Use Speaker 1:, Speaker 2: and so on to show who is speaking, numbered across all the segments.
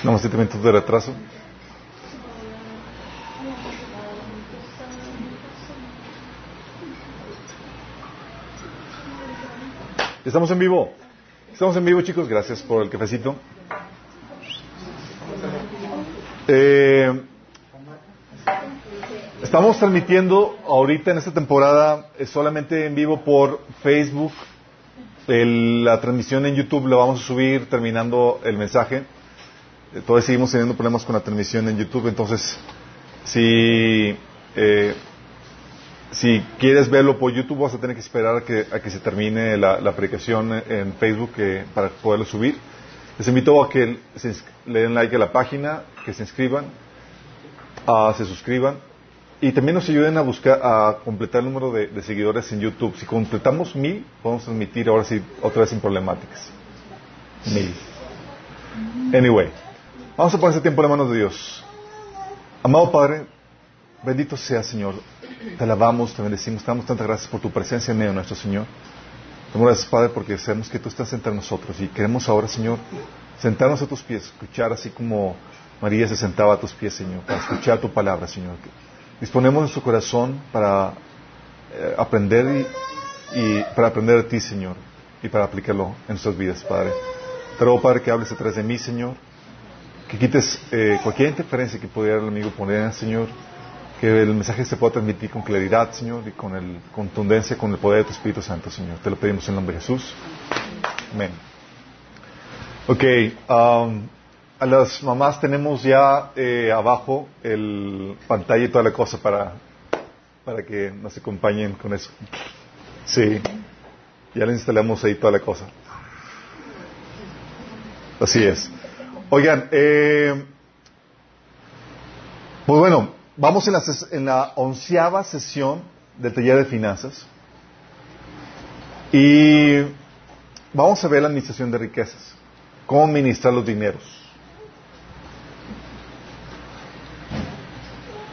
Speaker 1: Tenemos siete minutos de retraso. Estamos en vivo. Estamos en vivo, chicos. Gracias por el cafecito. Eh, estamos transmitiendo ahorita en esta temporada eh, solamente en vivo por Facebook. El- la transmisión en YouTube la vamos a subir terminando el mensaje. Eh, todavía seguimos teniendo problemas con la transmisión en YouTube, entonces si eh, si quieres verlo por YouTube vas a tener que esperar a que, a que se termine la, la predicación en Facebook eh, para poderlo subir. Les invito a que se le den like a la página, que se inscriban, ah, se suscriban y también nos ayuden a buscar a completar el número de, de seguidores en YouTube. Si completamos mil, podemos transmitir ahora sí otra vez sin problemáticas. Mil. Anyway, vamos a poner este tiempo en las manos de Dios. Amado Padre, bendito sea Señor. Te alabamos, te bendecimos, te damos tantas gracias por tu presencia en medio de nuestro Señor. Te gracias, Padre, porque sabemos que tú estás entre nosotros y queremos ahora, Señor, sentarnos a tus pies, escuchar así como María se sentaba a tus pies, Señor, para escuchar tu palabra, Señor. Disponemos nuestro corazón para eh, aprender y, para aprender de ti, Señor, y para aplicarlo en nuestras vidas, Padre. Te ruego, Padre, que hables detrás de mí, Señor, que quites eh, cualquier interferencia que pudiera el amigo poner, Señor, que el mensaje se pueda transmitir con claridad, Señor, y con el, contundencia, con el poder de tu Espíritu Santo, Señor. Te lo pedimos en el nombre de Jesús. Amén. Ok, um, a las mamás tenemos ya eh, abajo el pantalla y toda la cosa para, para que nos acompañen con eso. Sí, ya le instalamos ahí toda la cosa. Así es. Oigan, eh, pues bueno, vamos en la, en la onceava sesión del taller de finanzas y vamos a ver la administración de riquezas, cómo administrar los dineros.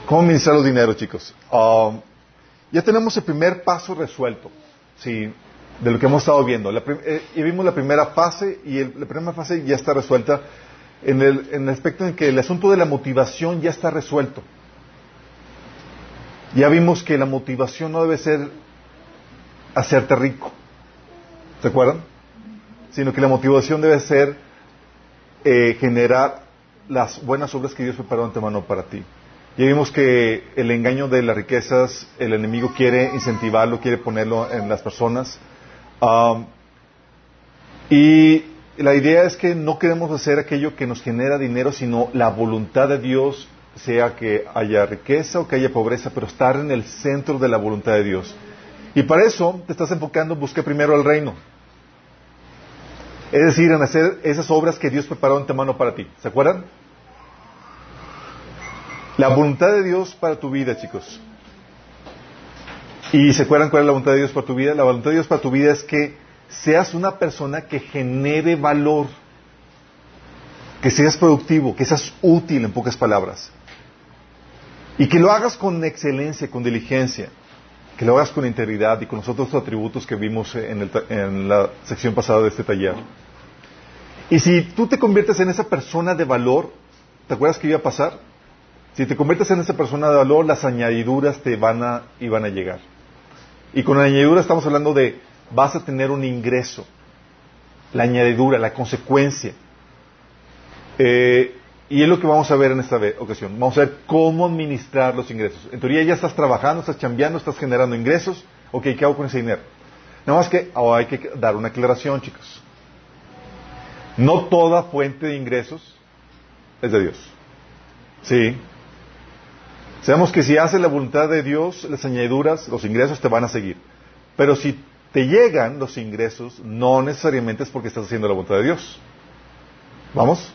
Speaker 1: ¿Cómo administrar los dineros, chicos? Um, ya tenemos el primer paso resuelto, ¿sí? De lo que hemos estado viendo. La eh, ya vimos la primera fase y el- la primera fase ya está resuelta en el, en el aspecto en que el asunto de la motivación ya está resuelto. Ya vimos que la motivación no debe ser hacerte rico. ¿Se acuerdan? Sino que la motivación debe ser eh, generar las buenas obras que Dios preparó de antemano para ti. Ya vimos que el engaño de las riquezas, el enemigo quiere incentivarlo, quiere ponerlo en las personas. Am, y la idea es que no queremos hacer aquello que nos genera dinero, sino la voluntad de Dios, sea que haya riqueza o que haya pobreza, pero estar en el centro de la voluntad de Dios. Y para eso te estás enfocando, busca primero el reino. Es decir, en hacer esas obras que Dios preparó de antemano para ti. ¿Se acuerdan? La voluntad de Dios para tu vida, chicos. ¿Y se acuerdan cuál es la voluntad de Dios para tu vida? La voluntad de Dios para tu vida es que seas una persona que genere valor, que seas productivo, que seas útil, en pocas palabras. Y que lo hagas con excelencia, con diligencia, que lo hagas con integridad y con los otros atributos que vimos en, el en la sección pasada de este taller. Y si tú te conviertes en esa persona de valor, ¿te acuerdas qué iba a pasar? Si te conviertes en esa persona de valor, las añadiduras te van a, y van a llegar. Y con añadidura estamos hablando de vas a tener un ingreso. La añadidura, la consecuencia. Eh, y es lo que vamos a ver en esta ocasión. Vamos a ver cómo administrar los ingresos. En teoría ya estás trabajando, estás chambeando, estás generando ingresos. Ok, ¿qué hago con ese dinero? Nada más que ahora hay que dar una aclaración, chicos. No toda fuente de ingresos es de Dios. Sí. Sabemos que si haces la voluntad de Dios, las añadiduras, los ingresos te van a seguir. Pero si te llegan los ingresos, no necesariamente es porque estás haciendo la voluntad de Dios. ¿Vamos?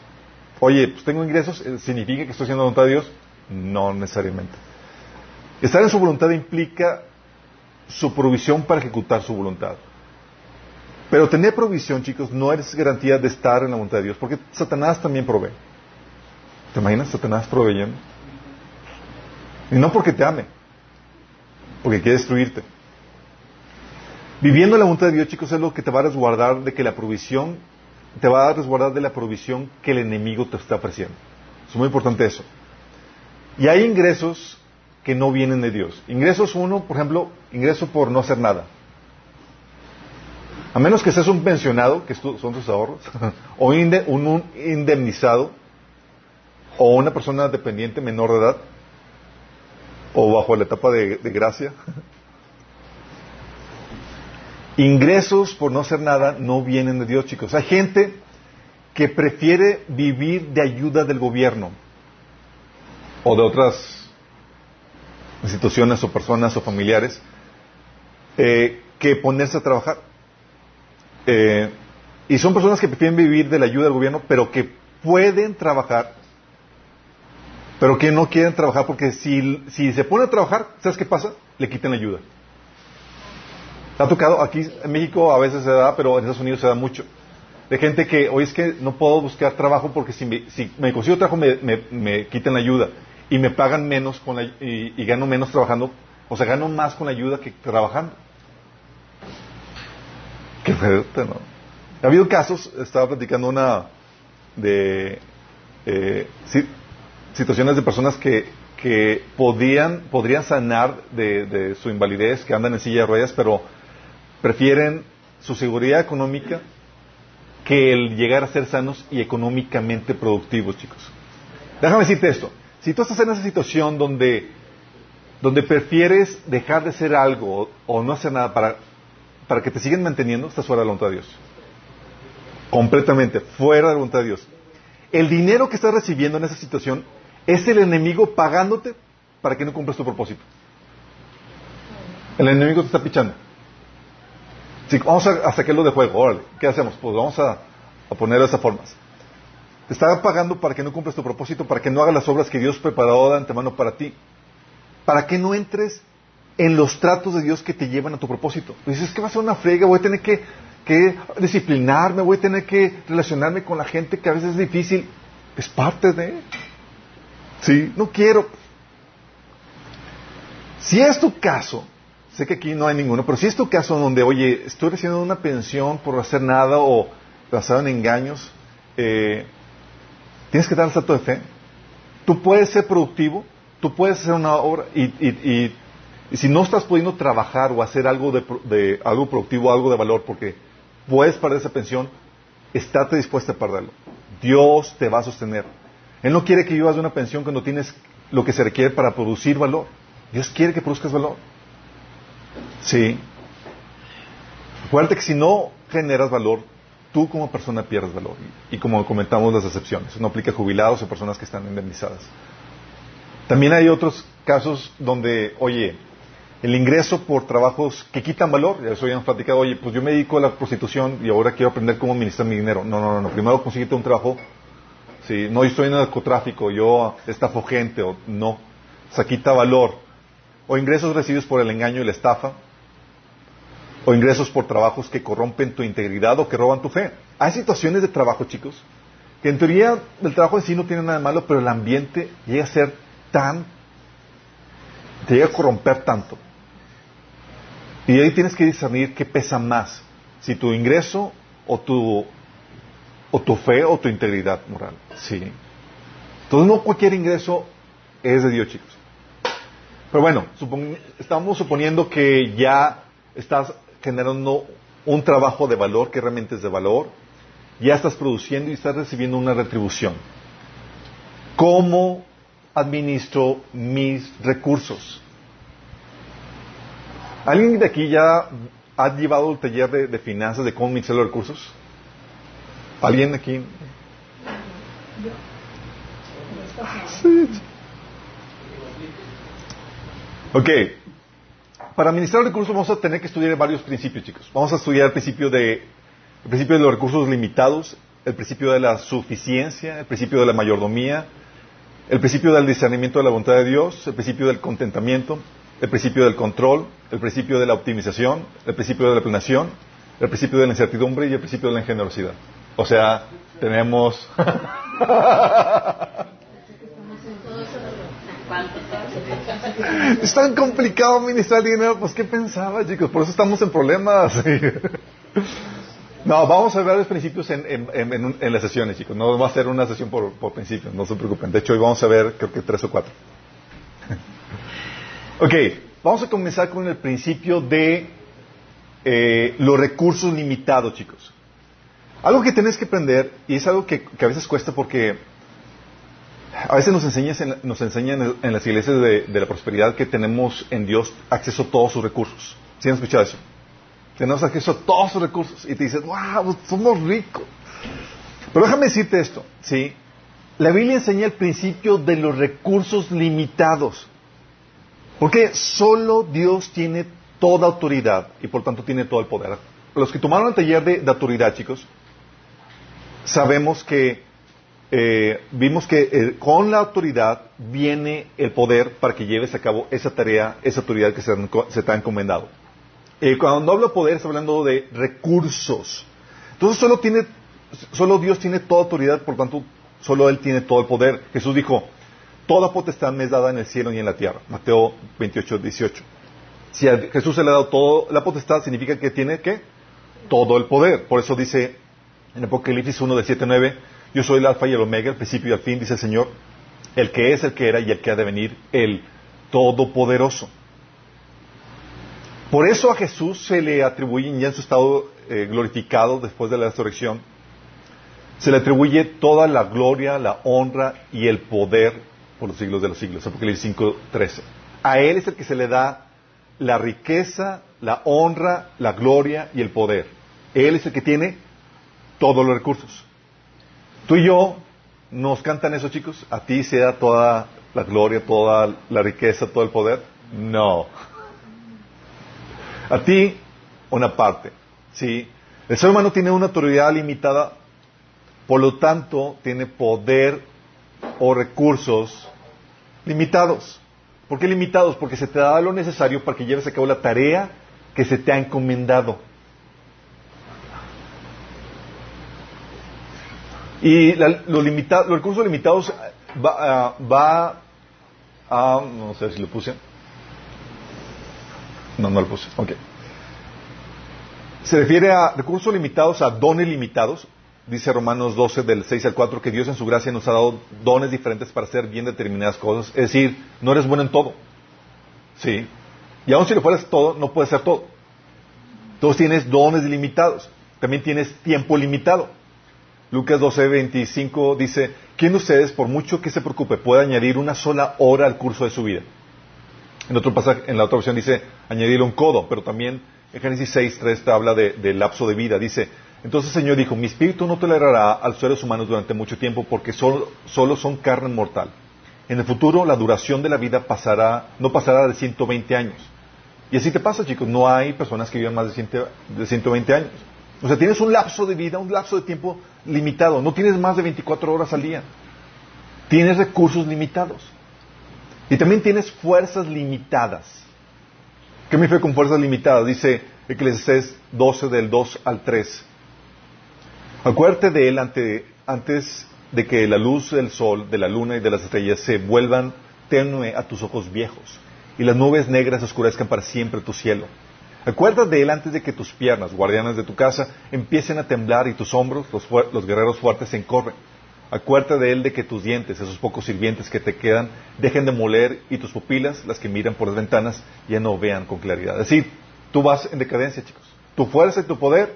Speaker 1: Oye, pues tengo ingresos, ¿eh, ¿significa que estoy haciendo la voluntad de Dios? No necesariamente. Estar en su voluntad implica su provisión para ejecutar su voluntad. Pero tener provisión, chicos, no es garantía de estar en la voluntad de Dios, porque Satanás también provee. ¿Te imaginas Satanás proveyendo? Y no porque te ame, porque quiere destruirte. Viviendo la voluntad de Dios, chicos, es lo que te va a resguardar de que la provisión te va a resguardar de la provisión que el enemigo te está ofreciendo. Es muy importante eso. Y hay ingresos que no vienen de Dios. Ingresos uno, por ejemplo, ingreso por no hacer nada. A menos que seas un pensionado, que son tus ahorros, o un indemnizado, o una persona dependiente menor de edad, o bajo la etapa de, gracia. Ingresos por no hacer nada no vienen de Dios, chicos. Hay gente que prefiere vivir de ayuda del gobierno o de otras instituciones o personas o familiares eh, que ponerse a trabajar. Eh, y son personas que prefieren vivir de la ayuda del gobierno, pero que pueden trabajar, pero que no quieren trabajar porque si, si se pone a trabajar, ¿sabes qué pasa? Le quitan la ayuda. Ha tocado, aquí en México a veces se da, pero en Estados Unidos se da mucho. De gente que, oye, es que no puedo buscar trabajo porque si me, si me consigo trabajo me, me, quitan la ayuda y me pagan menos con la, y, gano menos trabajando, o sea, gano más con la ayuda que trabajando. Ha habido casos, estaba platicando una de eh, situaciones de personas que, que podían, podrían sanar de, su invalidez, que andan en silla de ruedas, pero prefieren su seguridad económica que el llegar a ser sanos y económicamente productivos, chicos. Déjame decirte esto. Si tú estás en esa situación donde, donde prefieres dejar de ser algo o no hacer nada para para que te sigan manteniendo, estás fuera de la voluntad de Dios. Completamente, fuera de la voluntad de Dios. El dinero que estás recibiendo en esa situación es el enemigo pagándote para que no cumplas tu propósito. El enemigo te está pichando. Vamos a, sacarlo de juego, órale, ¿qué hacemos? Pues vamos a, a ponerlo de esa forma. Te está pagando para que no cumplas tu propósito, para que no hagas las obras que Dios preparó de antemano para ti. Para que no entres en los tratos de Dios que te llevan a tu propósito. Dices, que va a ser una frega, voy a tener que, disciplinarme, voy a tener que relacionarme con la gente que a veces es difícil. Es parte de... Sí, no quiero. Si es tu caso, sé que aquí no hay ninguno, pero si es tu caso donde, oye, estoy recibiendo una pensión por hacer nada o basado en engaños, eh, tienes que dar el salto de fe. Tú puedes ser productivo, tú puedes hacer una obra y y si no estás pudiendo trabajar o hacer algo de, algo productivo, algo de valor, porque puedes perder esa pensión, estate dispuesta a perderlo. Dios te va a sostener. Él no quiere que vivas de una pensión cuando tienes lo que se requiere para producir valor. Dios quiere que produzcas valor. Sí. Acuérdate que si no generas valor, tú como persona pierdes valor. Y, como comentamos las excepciones, no aplica a jubilados o personas que están indemnizadas. También hay otros casos donde, oye, el ingreso por trabajos que quitan valor. Ya eso ya platicado, oye, pues yo me dedico a la prostitución y ahora quiero aprender cómo administrar mi dinero. No, no, no, primero consíguete un trabajo. Sí, no, estoy en el narcotráfico, yo estafo gente, o no. O sea, quita valor. O ingresos recibidos por el engaño y la estafa. O ingresos por trabajos que corrompen tu integridad o que roban tu fe. Hay situaciones de trabajo, chicos, que en teoría el trabajo en sí no tiene nada de malo, pero el ambiente llega a ser tan, te llega a corromper tanto y ahí tienes que discernir qué pesa más, si tu ingreso o tu, o tu fe o tu integridad moral. Sí. Entonces no cualquier ingreso es de Dios, chicos. Pero bueno, estamos suponiendo que ya estás generando un trabajo de valor, que realmente es de valor, ya estás produciendo y estás recibiendo una retribución. ¿Cómo administro mis recursos? ¿Alguien de aquí ya ha llevado el taller de, finanzas de cómo administrar los recursos? ¿Alguien aquí? Sí. Ok. Para administrar recursos vamos a tener que estudiar varios principios, chicos. Vamos a estudiar el principio de, el principio de los recursos limitados, el principio de la suficiencia, el principio de la mayordomía, el principio del discernimiento de la voluntad de Dios, el principio del contentamiento, el principio del control, el principio de la optimización, el principio de la planeación, el principio de la incertidumbre y el principio de la ingenuosidad. O sea, tenemos... es tan complicado administrar dinero, pues ¿qué pensaba, chicos? Por eso estamos en problemas. No, vamos a ver los principios en, en, en, las sesiones, chicos. No va a ser una sesión por, por principios, no se preocupen. De hecho, hoy vamos a ver, creo que tres o cuatro. ok, vamos a comenzar con el principio de eh, los recursos limitados, chicos. Algo que tenés que aprender, y es algo que, que a veces cuesta porque a veces nos, enseñas en, nos enseñan en, las iglesias de, la prosperidad que tenemos en Dios acceso a todos sus recursos. ¿Sí han escuchado eso? Tenemos acceso a todos sus recursos. Y te dices, wow, somos ricos. Pero déjame decirte esto, ¿sí? La Biblia enseña el principio de los recursos limitados. Porque solo Dios tiene toda autoridad y por tanto tiene todo el poder. Los que tomaron el taller de autoridad, chicos, sabemos que eh, vimos que eh, con la autoridad viene el poder para que lleves a cabo esa tarea, esa autoridad que se, se te ha encomendado. Eh, cuando hablo de poder, está hablando de recursos. Entonces solo tiene, solo Dios tiene toda autoridad, por tanto, solo Él tiene todo el poder. Jesús dijo, toda potestad me es dada en el cielo y en la tierra. Mateo 28, 18. Si a Jesús se le ha dado toda la potestad, significa que tiene ¿qué? todo el poder. Por eso dice en Apocalipsis 1, de 7, 9, yo soy el alfa y el omega, el principio y el fin, dice el Señor, el que es, el que era y el que ha de venir, el todopoderoso. Por eso a Jesús se le atribuye, ya en su estado eh, glorificado después de la resurrección, se le atribuye toda la gloria, la honra y el poder por los siglos de los siglos. Apocalipsis 5, 13. A Él es el que se le da la riqueza, la honra, la gloria y el poder. Él es el que tiene todos los recursos. Tú y yo nos cantan eso, chicos. A ti se da toda la gloria, toda la riqueza, todo el poder. No. A ti, una parte. ¿sí? El ser humano tiene una autoridad limitada, por lo tanto, tiene poder o recursos limitados. ¿Por qué limitados? Porque se te da lo necesario para que lleves a cabo la tarea que se te ha encomendado. Y los, los, recursos limitados va, va a, no sé si lo puse. No, no lo puse. Ok. Se refiere a recursos limitados, a dones limitados. Dice Romanos 12, del 6 al 4, que Dios en su gracia nos ha dado dones diferentes para hacer bien determinadas cosas. Es decir, no eres bueno en todo. Sí. Y aun si lo fueras todo, no puedes ser todo. Entonces tienes dones limitados. También tienes tiempo limitado. Lucas 12, 25 dice, ¿quién de ustedes, por mucho que se preocupe, puede añadir una sola hora al curso de su vida? En otro pasaje, en la otra opción dice, añadir un codo, pero también en Génesis 6, 3 te habla del de lapso de vida. Dice, entonces el Señor dijo, mi espíritu no tolerará a los seres humanos durante mucho tiempo porque solo, solo son carne mortal. En el futuro la duración de la vida pasará, no pasará de 120 años. Y así te pasa, chicos, no hay personas que vivan más de, de 120 años. O sea, tienes un lapso de vida, un lapso de tiempo limitado. No tienes más de 24 horas al día. Tienes recursos limitados. Y también tienes fuerzas limitadas. ¿Qué me refiero con fuerzas limitadas? Dice Eclesiastes 12 del 2 al 3. Acuérdate de él antes de que la luz del sol, de la luna y de las estrellas se vuelvan tenue a tus ojos viejos y las nubes negras oscurezcan para siempre tu cielo. Acuérdate de él antes de que tus piernas, guardianas de tu casa, empiecen a temblar y tus hombros, los, guerreros fuertes, se encorren. Acuérdate de él de que tus dientes, esos pocos sirvientes que te quedan, dejen de moler y tus pupilas, las que miran por las ventanas, ya no vean con claridad. Es decir, tú vas en decadencia, chicos. Tu fuerza y tu poder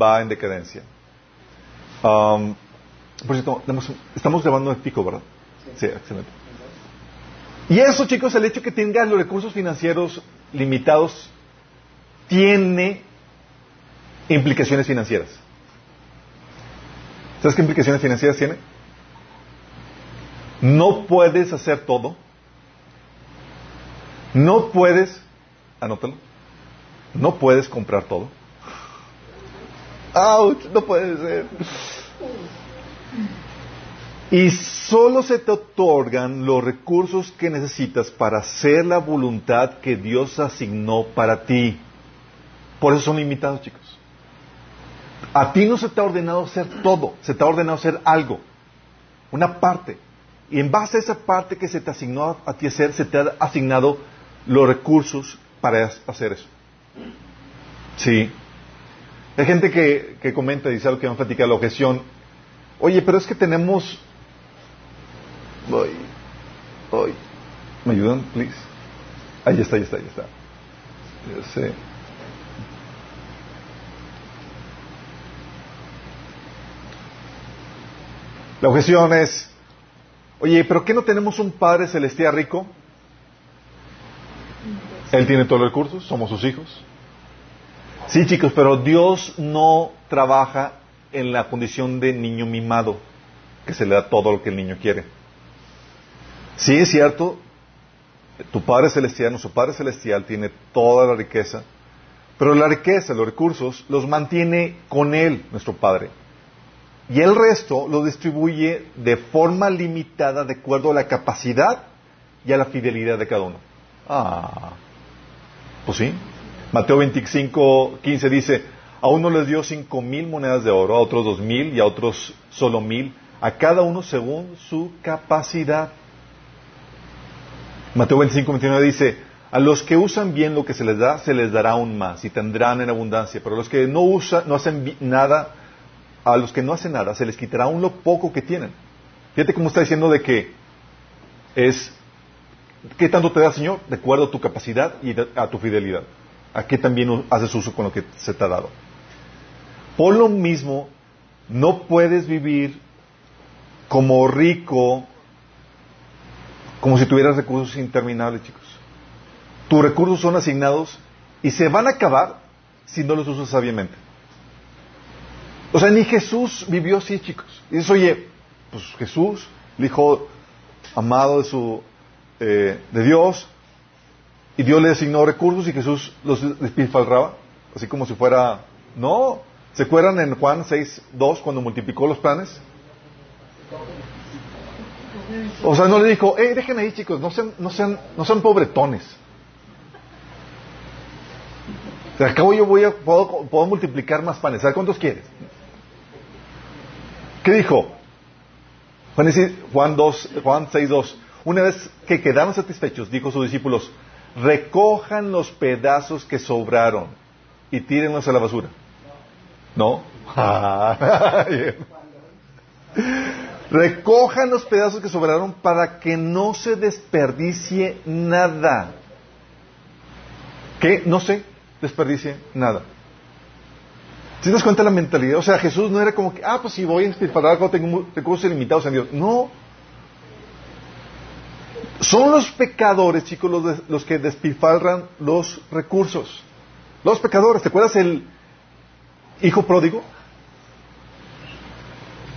Speaker 1: va en decadencia. Um, por cierto, estamos grabando el pico, ¿verdad? Sí. sí, excelente. Y eso, chicos, el hecho que tengas los recursos financieros limitados tiene implicaciones financieras. ¿Sabes qué implicaciones financieras tiene? No puedes hacer todo. No puedes, anótalo, no puedes comprar todo. ¡Auch! No puede ser. Y solo se te otorgan los recursos que necesitas para hacer la voluntad que Dios asignó para ti. Por eso son limitados, chicos. A ti no se te ha ordenado hacer todo, se te ha ordenado hacer algo, una parte. Y en base a esa parte que se te asignó a ti hacer, se te ha asignado los recursos para hacer eso. Sí. Hay gente que, que comenta, dice algo que van a platicar, la objeción. Oye, pero es que tenemos... Voy, voy. ¿Me ayudan, please? Ahí está, ahí está, ahí está. Yo sé. La objeción es, oye, pero ¿qué no tenemos un Padre Celestial rico? Él tiene todos los recursos, somos sus hijos. Sí, chicos, pero Dios no trabaja en la condición de niño mimado, que se le da todo lo que el niño quiere. Sí, es cierto, tu Padre Celestial, nuestro Padre Celestial tiene toda la riqueza, pero la riqueza, los recursos, los mantiene con Él, nuestro Padre. Y el resto lo distribuye de forma limitada de acuerdo a la capacidad y a la fidelidad de cada uno. Ah, pues sí. Mateo 25, 15 dice, a uno les dio cinco mil monedas de oro, a otros dos mil y a otros solo mil, a cada uno según su capacidad. Mateo 25, 29 dice, a los que usan bien lo que se les da, se les dará aún más y tendrán en abundancia, pero los que no usan, no hacen nada, a los que no hacen nada, se les quitará aún lo poco que tienen. Fíjate cómo está diciendo de que es, ¿qué tanto te da Señor? De acuerdo a tu capacidad y a tu fidelidad. ¿A qué también haces uso con lo que se te ha dado? Por lo mismo, no puedes vivir como rico, como si tuvieras recursos interminables, chicos. Tus recursos son asignados y se van a acabar si no los usas sabiamente. O sea, ni Jesús vivió así, chicos. Y dices, oye, pues Jesús, el Hijo amado de, su, eh, de Dios, y Dios le asignó recursos y Jesús los despilfarraba, así como si fuera... No, ¿se acuerdan en Juan 6, 2 cuando multiplicó los panes? O sea, no le dijo, eh, dejen ahí chicos, no sean, no sean, no sean pobretones. De acabo yo voy a, puedo, puedo multiplicar más panes. ¿Sabes cuántos quieres? ¿Qué dijo? Juan, 2, Juan 6, 2. Una vez que quedaron satisfechos, dijo a sus discípulos, recojan los pedazos que sobraron y tírenlos a la basura. ¿No? recojan los pedazos que sobraron para que no se desperdicie nada. ¿Qué? No sé, desperdicie nada. ¿Te das cuenta la mentalidad? O sea, Jesús no era como que, ah, pues si voy a despilfarrar algo, tengo recursos limitados en Dios. No. Son los pecadores, chicos, los, los que despilfarran los recursos. Los pecadores. ¿Te acuerdas el hijo pródigo?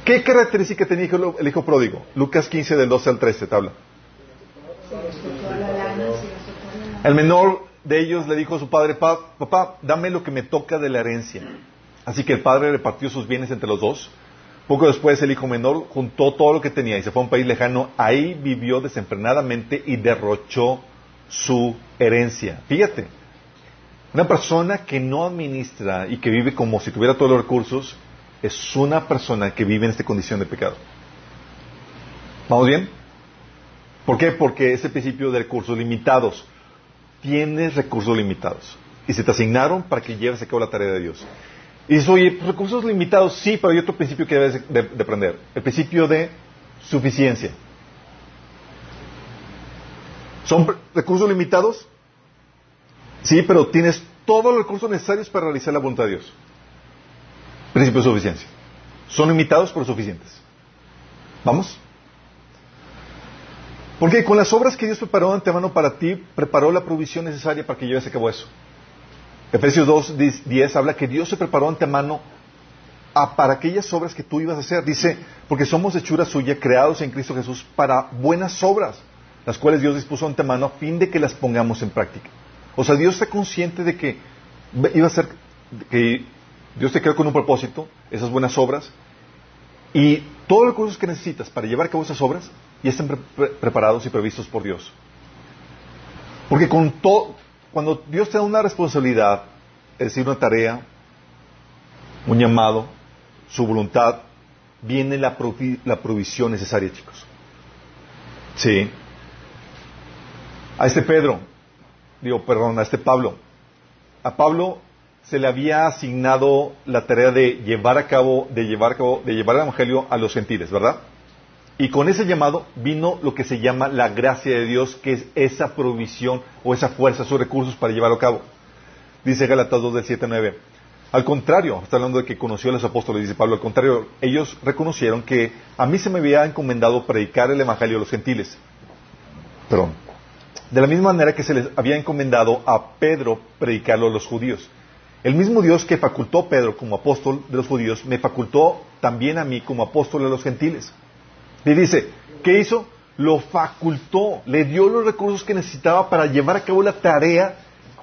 Speaker 1: ¿Qué característica tenía el hijo pródigo? Lucas 15, del 12 al 13, tabla. El menor de ellos le dijo a su padre, papá, dame lo que me toca de la herencia. Así que el padre repartió sus bienes entre los dos. Poco después el hijo menor juntó todo lo que tenía y se fue a un país lejano. Ahí vivió desenfrenadamente y derrochó su herencia. Fíjate, una persona que no administra y que vive como si tuviera todos los recursos es una persona que vive en esta condición de pecado. ¿Vamos bien? ¿Por qué? Porque ese principio de recursos limitados. Tienes recursos limitados y se te asignaron para que lleves a cabo la tarea de Dios. Y dices, oye, recursos limitados, sí, pero hay otro principio que debes de, aprender. El principio de suficiencia. ¿Son recursos limitados? Sí, pero tienes todos los recursos necesarios para realizar la voluntad de Dios. Principio de suficiencia. Son limitados pero suficientes. ¿Vamos? Porque con las obras que Dios preparó de antemano para ti, preparó la provisión necesaria para que lleves a cabo eso. Efesios 2, 10 habla que Dios se preparó antemano para aquellas obras que tú ibas a hacer. Dice, porque somos hechura suya, creados en Cristo Jesús para buenas obras, las cuales Dios dispuso antemano a fin de que las pongamos en práctica. O sea, Dios está consciente de que iba a ser, que Dios te creó con un propósito, esas buenas obras, y todos los recursos que necesitas para llevar a cabo esas obras ya están preparados y previstos por Dios. Porque con todo, cuando Dios te da una responsabilidad, es decir, una tarea, un llamado, su voluntad, viene la, provisión necesaria, chicos. Sí. A este Pedro, digo, perdón, a este Pablo. A Pablo se le había asignado la tarea de llevar a cabo, de llevar a cabo, de llevar el evangelio a los gentiles, ¿verdad? Y con ese llamado vino lo que se llama la gracia de Dios, que es esa provisión o esa fuerza, esos recursos para llevarlo a cabo. Dice Galatas 2 del 7 9. Al contrario, está hablando de que conoció a los apóstoles, dice Pablo, al contrario, ellos reconocieron que a mí se me había encomendado predicar el evangelio a los gentiles. Perdón. De la misma manera que se les había encomendado a Pedro predicarlo a los judíos. El mismo Dios que facultó a Pedro como apóstol de los judíos, me facultó también a mí como apóstol de los gentiles. Y dice, ¿qué hizo? Lo facultó, le dio los recursos que necesitaba para llevar a cabo la tarea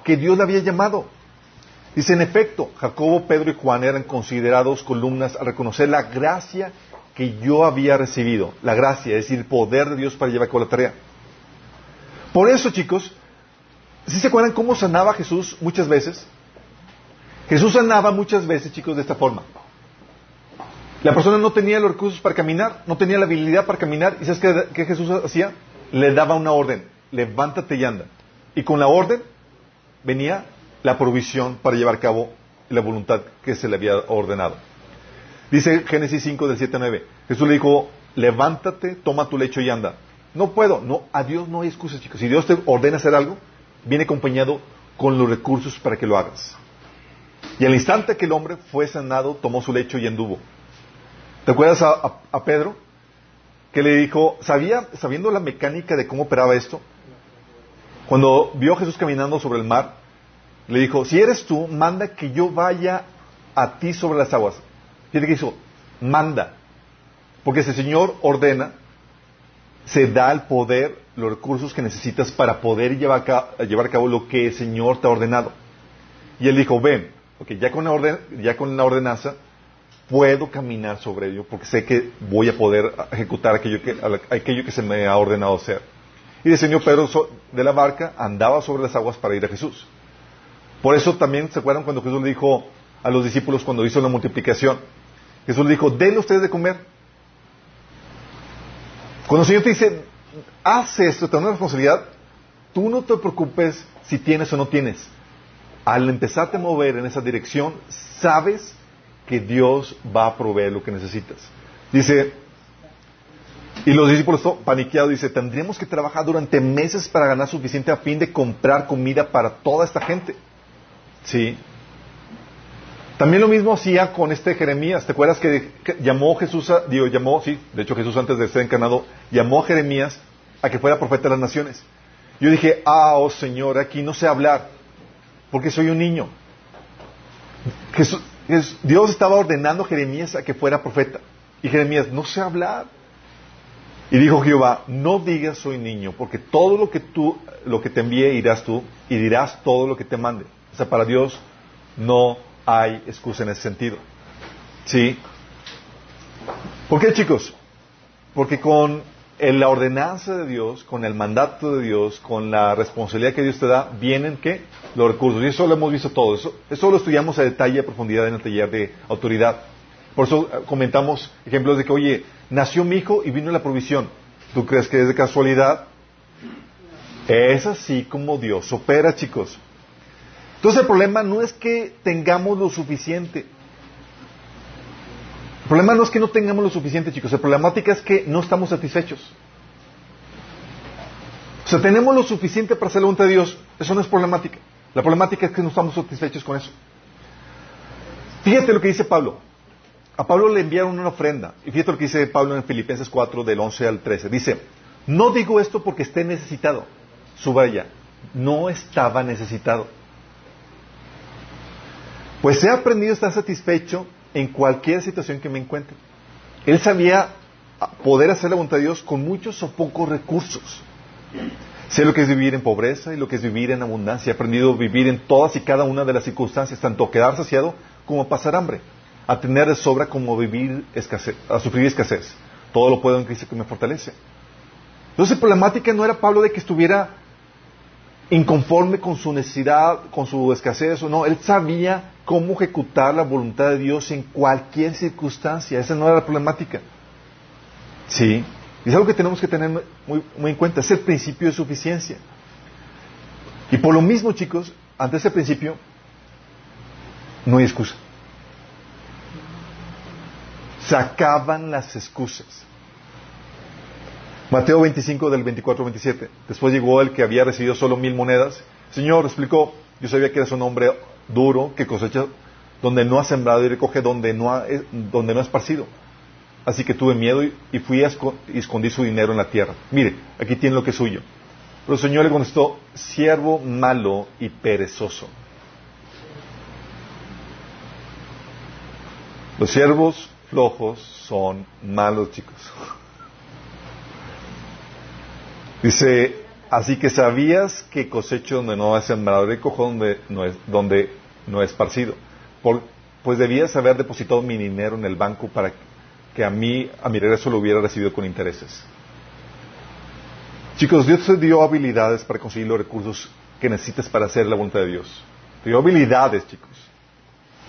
Speaker 1: que Dios le había llamado. Dice, en efecto, Jacobo, Pedro y Juan eran considerados columnas al reconocer la gracia que yo había recibido. La gracia, es decir, el poder de Dios para llevar a cabo la tarea. Por eso, chicos, ¿sí se acuerdan cómo sanaba Jesús muchas veces? Jesús sanaba muchas veces, chicos, de esta forma. La persona no tenía los recursos para caminar, no tenía la habilidad para caminar, y ¿sabes qué, Jesús hacía? Le daba una orden, levántate y anda. Y con la orden venía la provisión para llevar a cabo la voluntad que se le había ordenado. Dice Génesis 5 del 7 a 9. Jesús le dijo, levántate, toma tu lecho y anda. No puedo, no, a Dios no hay excusas, chicos. Si Dios te ordena hacer algo, viene acompañado con los recursos para que lo hagas. Y al instante que el hombre fue sanado, tomó su lecho y anduvo. ¿Te acuerdas a, a Pedro? Que le dijo, sabía, sabiendo la mecánica de cómo operaba esto, cuando vio a Jesús caminando sobre el mar, le dijo, si eres tú, manda que yo vaya a ti sobre las aguas. Fíjate que hizo, manda. Porque si el Señor ordena, se da el poder, los recursos que necesitas para poder llevar a, cabo, llevar a cabo lo que el Señor te ha ordenado. Y él dijo, ven, okay, ya, con la orden, ya con la ordenanza puedo caminar sobre ello porque sé que voy a poder ejecutar aquello que, aquello que se me ha ordenado hacer. Y Señor Pedro de la barca andaba sobre las aguas para ir a Jesús. Por eso también se acuerdan cuando Jesús le dijo a los discípulos cuando hizo la multiplicación. Jesús le dijo, denle ustedes de comer. Cuando el Señor te dice, haz esto, te da una responsabilidad, tú no te preocupes si tienes o no tienes. Al empezarte a mover en esa dirección, sabes que Dios va a proveer lo que necesitas. Dice, y los discípulos paniqueados dice, tendríamos que trabajar durante meses para ganar suficiente a fin de comprar comida para toda esta gente. Sí. También lo mismo hacía con este Jeremías. ¿Te acuerdas que, llamó Jesús, a, digo, llamó, sí, de hecho Jesús antes de ser encarnado, llamó a Jeremías a que fuera profeta de las naciones. Yo dije, ah, oh Señor, aquí no sé hablar, porque soy un niño. Jesús, Dios estaba ordenando a Jeremías a que fuera profeta. Y Jeremías, no sé hablar. Y dijo Jehová, no digas soy niño, porque todo lo que tú, lo que te envíe irás tú, y dirás todo lo que te mande. O sea, para Dios no hay excusa en ese sentido. ¿Sí? ¿Por qué, chicos? Porque con la ordenanza de Dios, con el mandato de Dios, con la responsabilidad que Dios te da, vienen ¿qué? los recursos. Y eso lo hemos visto todo. Eso, eso lo estudiamos a detalle, a profundidad en el taller de autoridad. Por eso eh, comentamos ejemplos de que, oye, nació mi hijo y vino la provisión. ¿Tú crees que es de casualidad? Es así como Dios opera, chicos. Entonces el problema no es que tengamos lo suficiente. Problema no es que no tengamos lo suficiente, chicos. La problemática es que no estamos satisfechos. O sea, tenemos lo suficiente para hacer la voluntad de Dios. Eso no es problemática. La problemática es que no estamos satisfechos con eso. Fíjate lo que dice Pablo. A Pablo le enviaron una ofrenda. Y fíjate lo que dice Pablo en Filipenses 4, del 11 al 13. Dice, no digo esto porque esté necesitado. Subraya, no estaba necesitado pues he aprendido a estar satisfecho en cualquier situación que me encuentre. Él sabía poder hacer la voluntad de Dios con muchos o pocos recursos. Sé lo que es vivir en pobreza y lo que es vivir en abundancia. He aprendido a vivir en todas y cada una de las circunstancias, tanto quedar saciado como a pasar hambre, a tener de sobra como vivir escasez, a sufrir escasez. Todo lo puedo en Cristo que me fortalece. Entonces, la problemática no era Pablo de que estuviera inconforme con su necesidad, con su escasez o no. Él sabía cómo ejecutar la voluntad de Dios en cualquier circunstancia. Esa no era la problemática. Sí. Y es algo que tenemos que tener muy, en cuenta. Es el principio de suficiencia. Y por lo mismo, chicos, ante ese principio, no hay excusa. Se acaban las excusas. Mateo 25 del 24 al 27. Después llegó el que había recibido solo mil monedas. Señor, explicó, yo sabía que eres un hombre duro que cosecha donde no ha sembrado y recoge donde no ha, eh, donde no ha esparcido. Así que tuve miedo y, fui y escondí su dinero en la tierra. Mire, aquí tiene lo que es suyo. Pero el Señor le contestó, siervo malo y perezoso. Los siervos flojos son malos, chicos. Dice, así que sabías que cosecho donde no ha sembrado, recojo donde no es, donde no he esparcido. pues debías haber depositado mi dinero en el banco para que a mí, a mi regreso, lo hubiera recibido con intereses. Chicos, Dios te dio habilidades para conseguir los recursos que necesitas para hacer la voluntad de Dios. Te dio habilidades, chicos,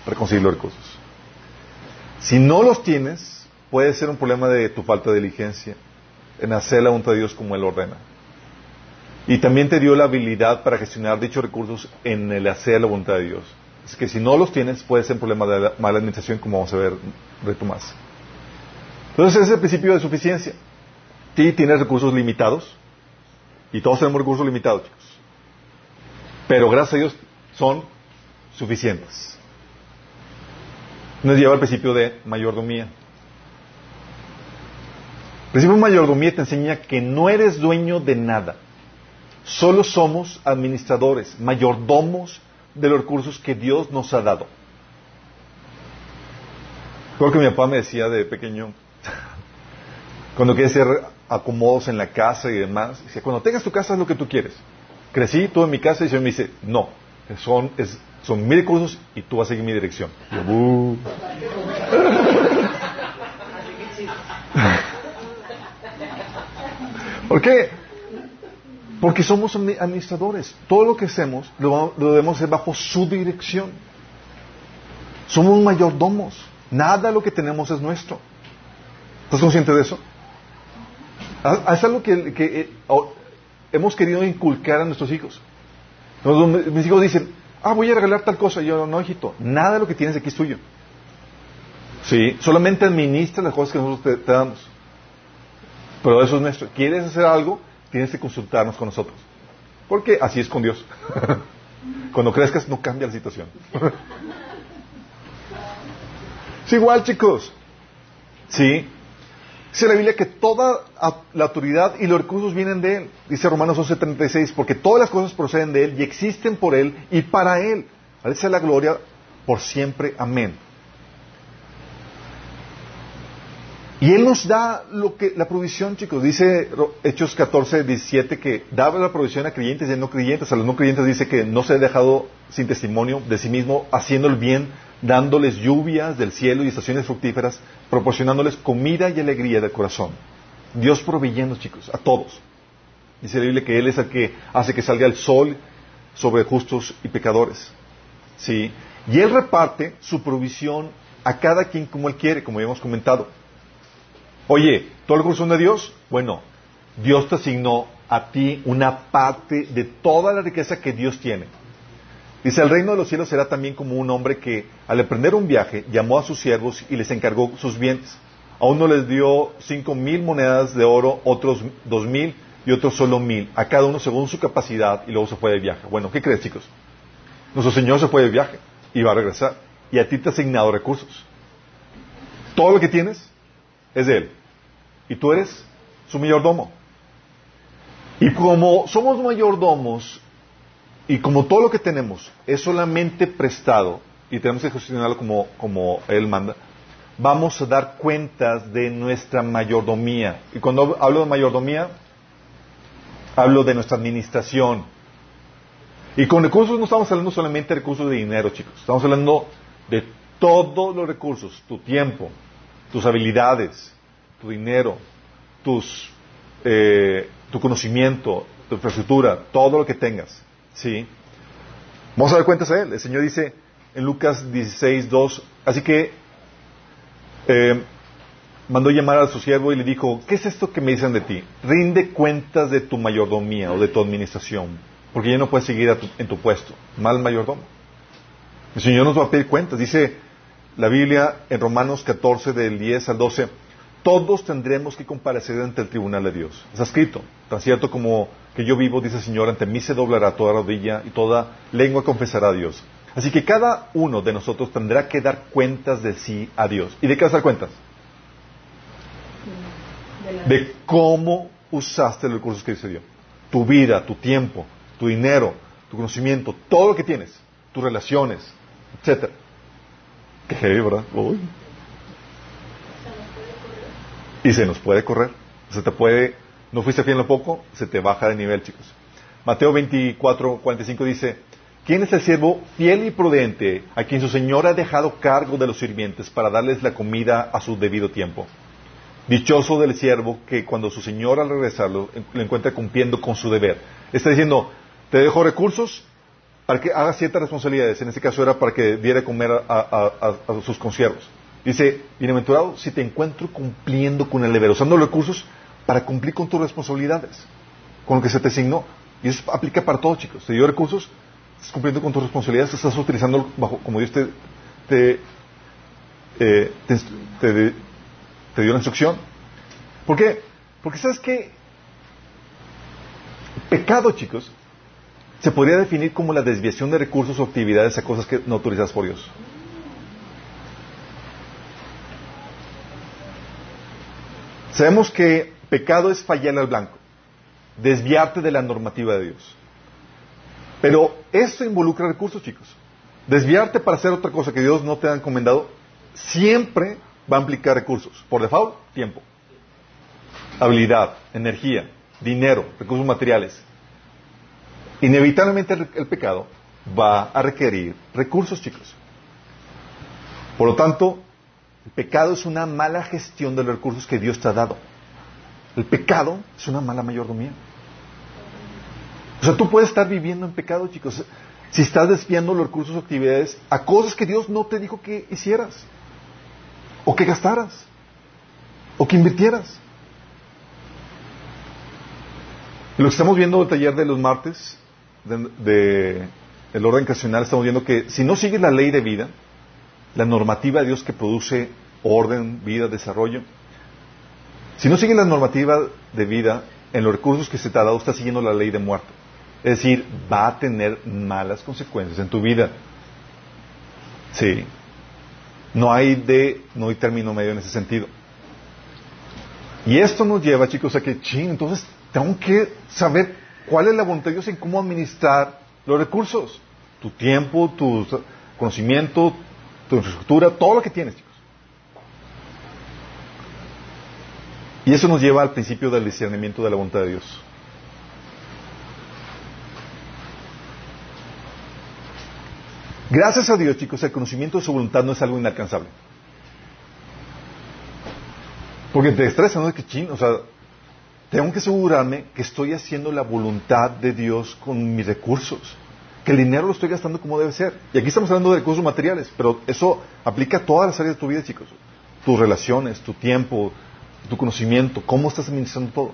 Speaker 1: para conseguir los recursos. Si no los tienes, puede ser un problema de tu falta de diligencia en hacer la voluntad de Dios como Él ordena. Y también te dio la habilidad para gestionar dichos recursos en el hacer la voluntad de Dios. Es que si no los tienes, puede ser un problema de mala administración, como vamos a ver reto más. Entonces, ese es el principio de suficiencia. Tú tienes recursos limitados, y todos tenemos recursos limitados, chicos. Pero gracias a Dios son suficientes nos lleva al principio de mayordomía. El principio de mayordomía te enseña que no eres dueño de nada. Solo somos administradores, mayordomos de los recursos que Dios nos ha dado. Creo que mi papá me decía de pequeño, cuando quieres hacer acomodos en la casa y demás, decía, cuando tengas tu casa es lo que tú quieres. Crecí, tuve mi casa y se me dice, no, son, es, son recursos y tú vas a seguir mi dirección. ¿Por qué? Porque somos administradores. Todo lo que hacemos lo, debemos hacer bajo su dirección. Somos mayordomos. Nada de lo que tenemos es nuestro. ¿Estás consciente de eso? Ah, es algo que, que eh, hemos querido inculcar a nuestros hijos. mis hijos dicen, ah, voy a regalar tal cosa. Y yo, no, hijito, nada de lo que tienes aquí es tuyo. Sí, solamente administra las cosas que nosotros te, damos. Pero eso es nuestro. ¿Quieres hacer algo? Tienes que consultarnos con nosotros. Porque así es con Dios. Cuando crezcas no cambia la situación. es igual, chicos. Sí, Dice la Biblia que toda la autoridad y los recursos vienen de Él. Dice Romanos 11:36, porque todas las cosas proceden de Él y existen por Él y para Él. A Él sea la gloria por siempre. Amén. Y Él nos da lo que, la provisión, chicos. Dice Hechos 14, 17 que daba la provisión a creyentes y a no creyentes. A los no creyentes dice que no se ha dejado sin testimonio de sí mismo, haciendo el bien dándoles lluvias del cielo y estaciones fructíferas, proporcionándoles comida y alegría del corazón. Dios proveyendo, chicos, a todos. Dice la Biblia que Él es el que hace que salga el sol sobre justos y pecadores. ¿Sí? Y Él reparte su provisión a cada quien como Él quiere, como ya hemos comentado. Oye, ¿todo el corazón de Dios? Bueno, Dios te asignó a ti una parte de toda la riqueza que Dios tiene. Dice, el reino de los cielos será también como un hombre que, al emprender un viaje, llamó a sus siervos y les encargó sus bienes. A uno les dio cinco mil monedas de oro, otros dos mil y otros solo mil, a cada uno según su capacidad, y luego se fue de viaje. Bueno, ¿qué crees, chicos? Nuestro Señor se fue de viaje y va a regresar. Y a ti te ha asignado recursos. Todo lo que tienes es de Él. Y tú eres su mayordomo. Y como somos mayordomos, y como todo lo que tenemos es solamente prestado y tenemos que gestionarlo como, como Él manda, vamos a dar cuentas de nuestra mayordomía. Y cuando hablo de mayordomía, hablo de nuestra administración. Y con recursos no estamos hablando solamente de recursos de dinero, chicos. Estamos hablando de todos los recursos, tu tiempo, tus habilidades, tu dinero, tus, eh, tu conocimiento, tu infraestructura, todo lo que tengas. Sí. Vamos a dar cuentas a él. El Señor dice en Lucas 16, 2, así que eh, mandó llamar a su siervo y le dijo, ¿qué es esto que me dicen de ti? Rinde cuentas de tu mayordomía o de tu administración, porque ya no puedes seguir en tu puesto. Mal mayordomo. El Señor nos va a pedir cuentas. Dice la Biblia en Romanos 14, del 10 al 12, todos tendremos que comparecer ante el tribunal de Dios. Está escrito, tan cierto como que yo vivo, dice el Señor, ante mí se doblará toda rodilla y toda lengua confesará a Dios. Así que cada uno de nosotros tendrá que dar cuentas de sí a Dios. ¿Y de qué vas a dar cuentas? De cómo usaste los recursos que se dio. Tu vida, tu tiempo, tu dinero, tu conocimiento, todo lo que tienes, tus relaciones, etcétera. Qué heavy, ¿verdad? Y se nos puede correr. Se te puede, no fuiste fiel lo poco, se te baja de nivel, chicos. Mateo 24, 45 dice, ¿quién es el siervo fiel y prudente a quien su señor ha dejado cargo de los sirvientes para darles la comida a su debido tiempo? Dichoso del siervo que cuando su señor al regresarlo lo encuentra cumpliendo con su deber. Está diciendo, te dejo recursos para que haga ciertas responsabilidades. En este caso era para que diera comer a, a sus consiervos. Dice, bienaventurado si te encuentro cumpliendo con el deber, usando los recursos para cumplir con tus responsabilidades, con lo que se te asignó. Y eso aplica para todos, chicos. Te dio recursos, estás cumpliendo con tus responsabilidades, estás utilizando bajo, como Dios te, te, eh, te, te dio la instrucción. ¿Por qué? Porque sabes que pecado, chicos, se podría definir como la desviación de recursos o actividades a cosas que no autorizadas por Dios. Sabemos que pecado es fallar al blanco, desviarte de la normativa de Dios. Pero esto involucra recursos, chicos. Desviarte para hacer otra cosa que Dios no te ha encomendado siempre va a implicar recursos. Por default, tiempo, habilidad, energía, dinero, recursos materiales. Inevitablemente el, pecado va a requerir recursos, chicos. Por lo tanto, el pecado es una mala gestión de los recursos que Dios te ha dado. El pecado es una mala mayordomía. O sea, tú puedes estar viviendo en pecado, chicos, si estás desviando los recursos o actividades a cosas que Dios no te dijo que hicieras, o que gastaras, o que invirtieras. Lo que estamos viendo en el taller de los martes, de, el orden ocasional, estamos viendo que si no sigues la ley de vida, la normativa de Dios que produce orden, vida, desarrollo. Si no sigue la normativa de vida en los recursos que se te ha dado, está siguiendo la ley de muerte. Es decir, va a tener malas consecuencias en tu vida. Sí. No hay de, no hay término medio en ese sentido. Y esto nos lleva, chicos, a que, ching, entonces tengo que saber cuál es la voluntad de Dios en cómo administrar los recursos. Tu tiempo, tu conocimiento, tu infraestructura, todo lo que tienes, chicos. Y eso nos lleva al principio del discernimiento de la voluntad de Dios. Gracias a Dios, chicos, el conocimiento de su voluntad no es algo inalcanzable. Porque te estresa, ¿no? Es que ching, o sea, tengo que asegurarme que estoy haciendo la voluntad de Dios con mis recursos que el dinero lo estoy gastando como debe ser. Y aquí estamos hablando de recursos materiales, pero eso aplica a todas las áreas de tu vida, chicos. Tus relaciones, tu tiempo, tu conocimiento, cómo estás administrando todo.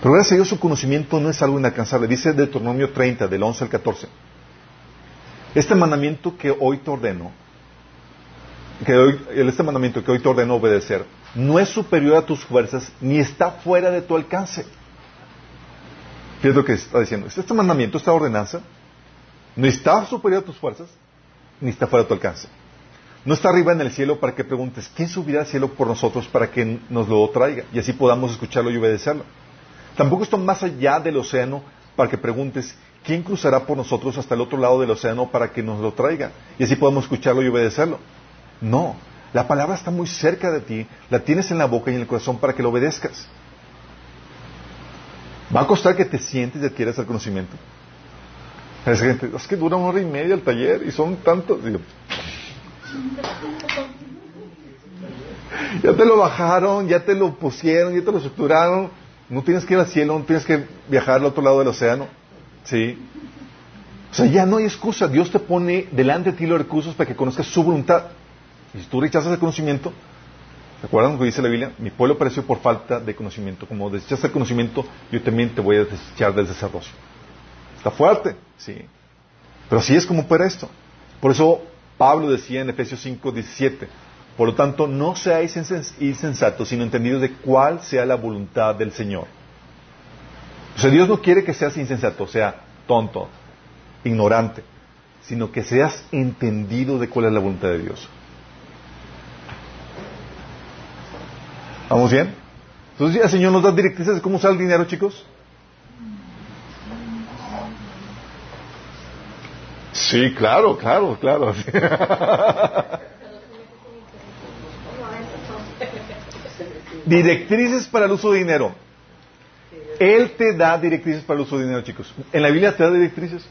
Speaker 1: Pero gracias a Dios su conocimiento no es algo inalcanzable. Dice Deuteronomio 30, del 11 al 14. Este mandamiento que hoy te ordeno, que hoy, este mandamiento que hoy te ordeno obedecer, no es superior a tus fuerzas ni está fuera de tu alcance ¿Qué es lo que está diciendo? Este mandamiento, esta ordenanza, no está superior a tus fuerzas, ni está fuera de tu alcance. No está arriba en el cielo para que preguntes, ¿quién subirá al cielo por nosotros para que nos lo traiga? Y así podamos escucharlo y obedecerlo. Tampoco está más allá del océano para que preguntes, ¿quién cruzará por nosotros hasta el otro lado del océano para que nos lo traiga? Y así podamos escucharlo y obedecerlo. No, la palabra está muy cerca de ti, la tienes en la boca y en el corazón para que lo obedezcas. ¿Va a costar que te sientes y adquieras el conocimiento? Es, que dura una hora y media el taller y son tantos. ya te lo bajaron, ya te lo pusieron, ya te lo estructuraron. No tienes que ir al cielo, no tienes que viajar al otro lado del océano. ¿Sí? O sea, ya no hay excusa. Dios te pone delante de ti los recursos para que conozcas su voluntad. Y si tú rechazas el conocimiento, ¿Recuerdan lo que dice la Biblia? Mi pueblo pereció por falta de conocimiento. Como desechaste el conocimiento, yo también te voy a desechar del desarrollo. Está fuerte, sí. Pero así es como opera esto. Por eso Pablo decía en Efesios 5, 17, por lo tanto, no seáis insensatos, sino entendidos de cuál sea la voluntad del Señor. O sea, Dios no quiere que seas insensato, o sea, tonto, ignorante, sino que seas entendido de cuál es la voluntad de Dios. ¿Vamos bien? Entonces el Señor nos da directrices de cómo usar el dinero, chicos. Sí, claro, claro, claro. directrices para el uso de dinero. Él te da directrices para el uso de dinero, chicos. ¿En la Biblia te da directrices?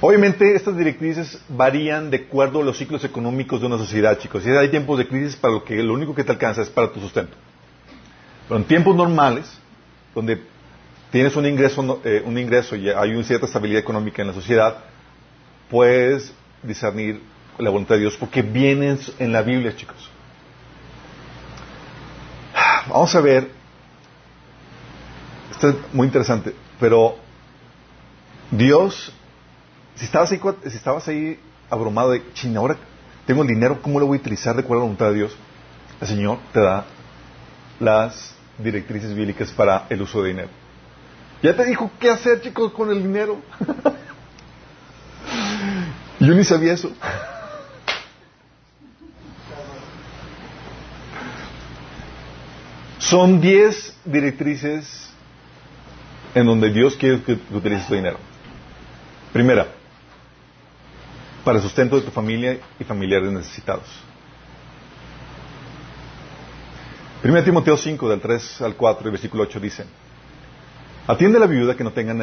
Speaker 1: Obviamente estas directrices varían de acuerdo a los ciclos económicos de una sociedad, chicos. Y hay tiempos de crisis para lo que lo único que te alcanza es para tu sustento. Pero en tiempos normales, donde tienes un ingreso, eh, un ingreso y hay una cierta estabilidad económica en la sociedad, puedes discernir la voluntad de Dios porque vienen en la Biblia, chicos. Vamos a ver, esto es muy interesante, pero Dios si estabas ahí, abrumado de, china, ahora tengo el dinero, ¿cómo lo voy a utilizar de acuerdo a la voluntad de Dios? El Señor te da las directrices bíblicas para el uso de dinero. Ya te dijo qué hacer, chicos, con el dinero. Yo ni sabía eso. Son diez directrices en donde Dios quiere que utilices tu dinero. Primera, para el sustento de tu familia y familiares necesitados. 1 Timoteo 5, del 3 al 4 y versículo 8 dice, Atiende a la viuda que no tenga,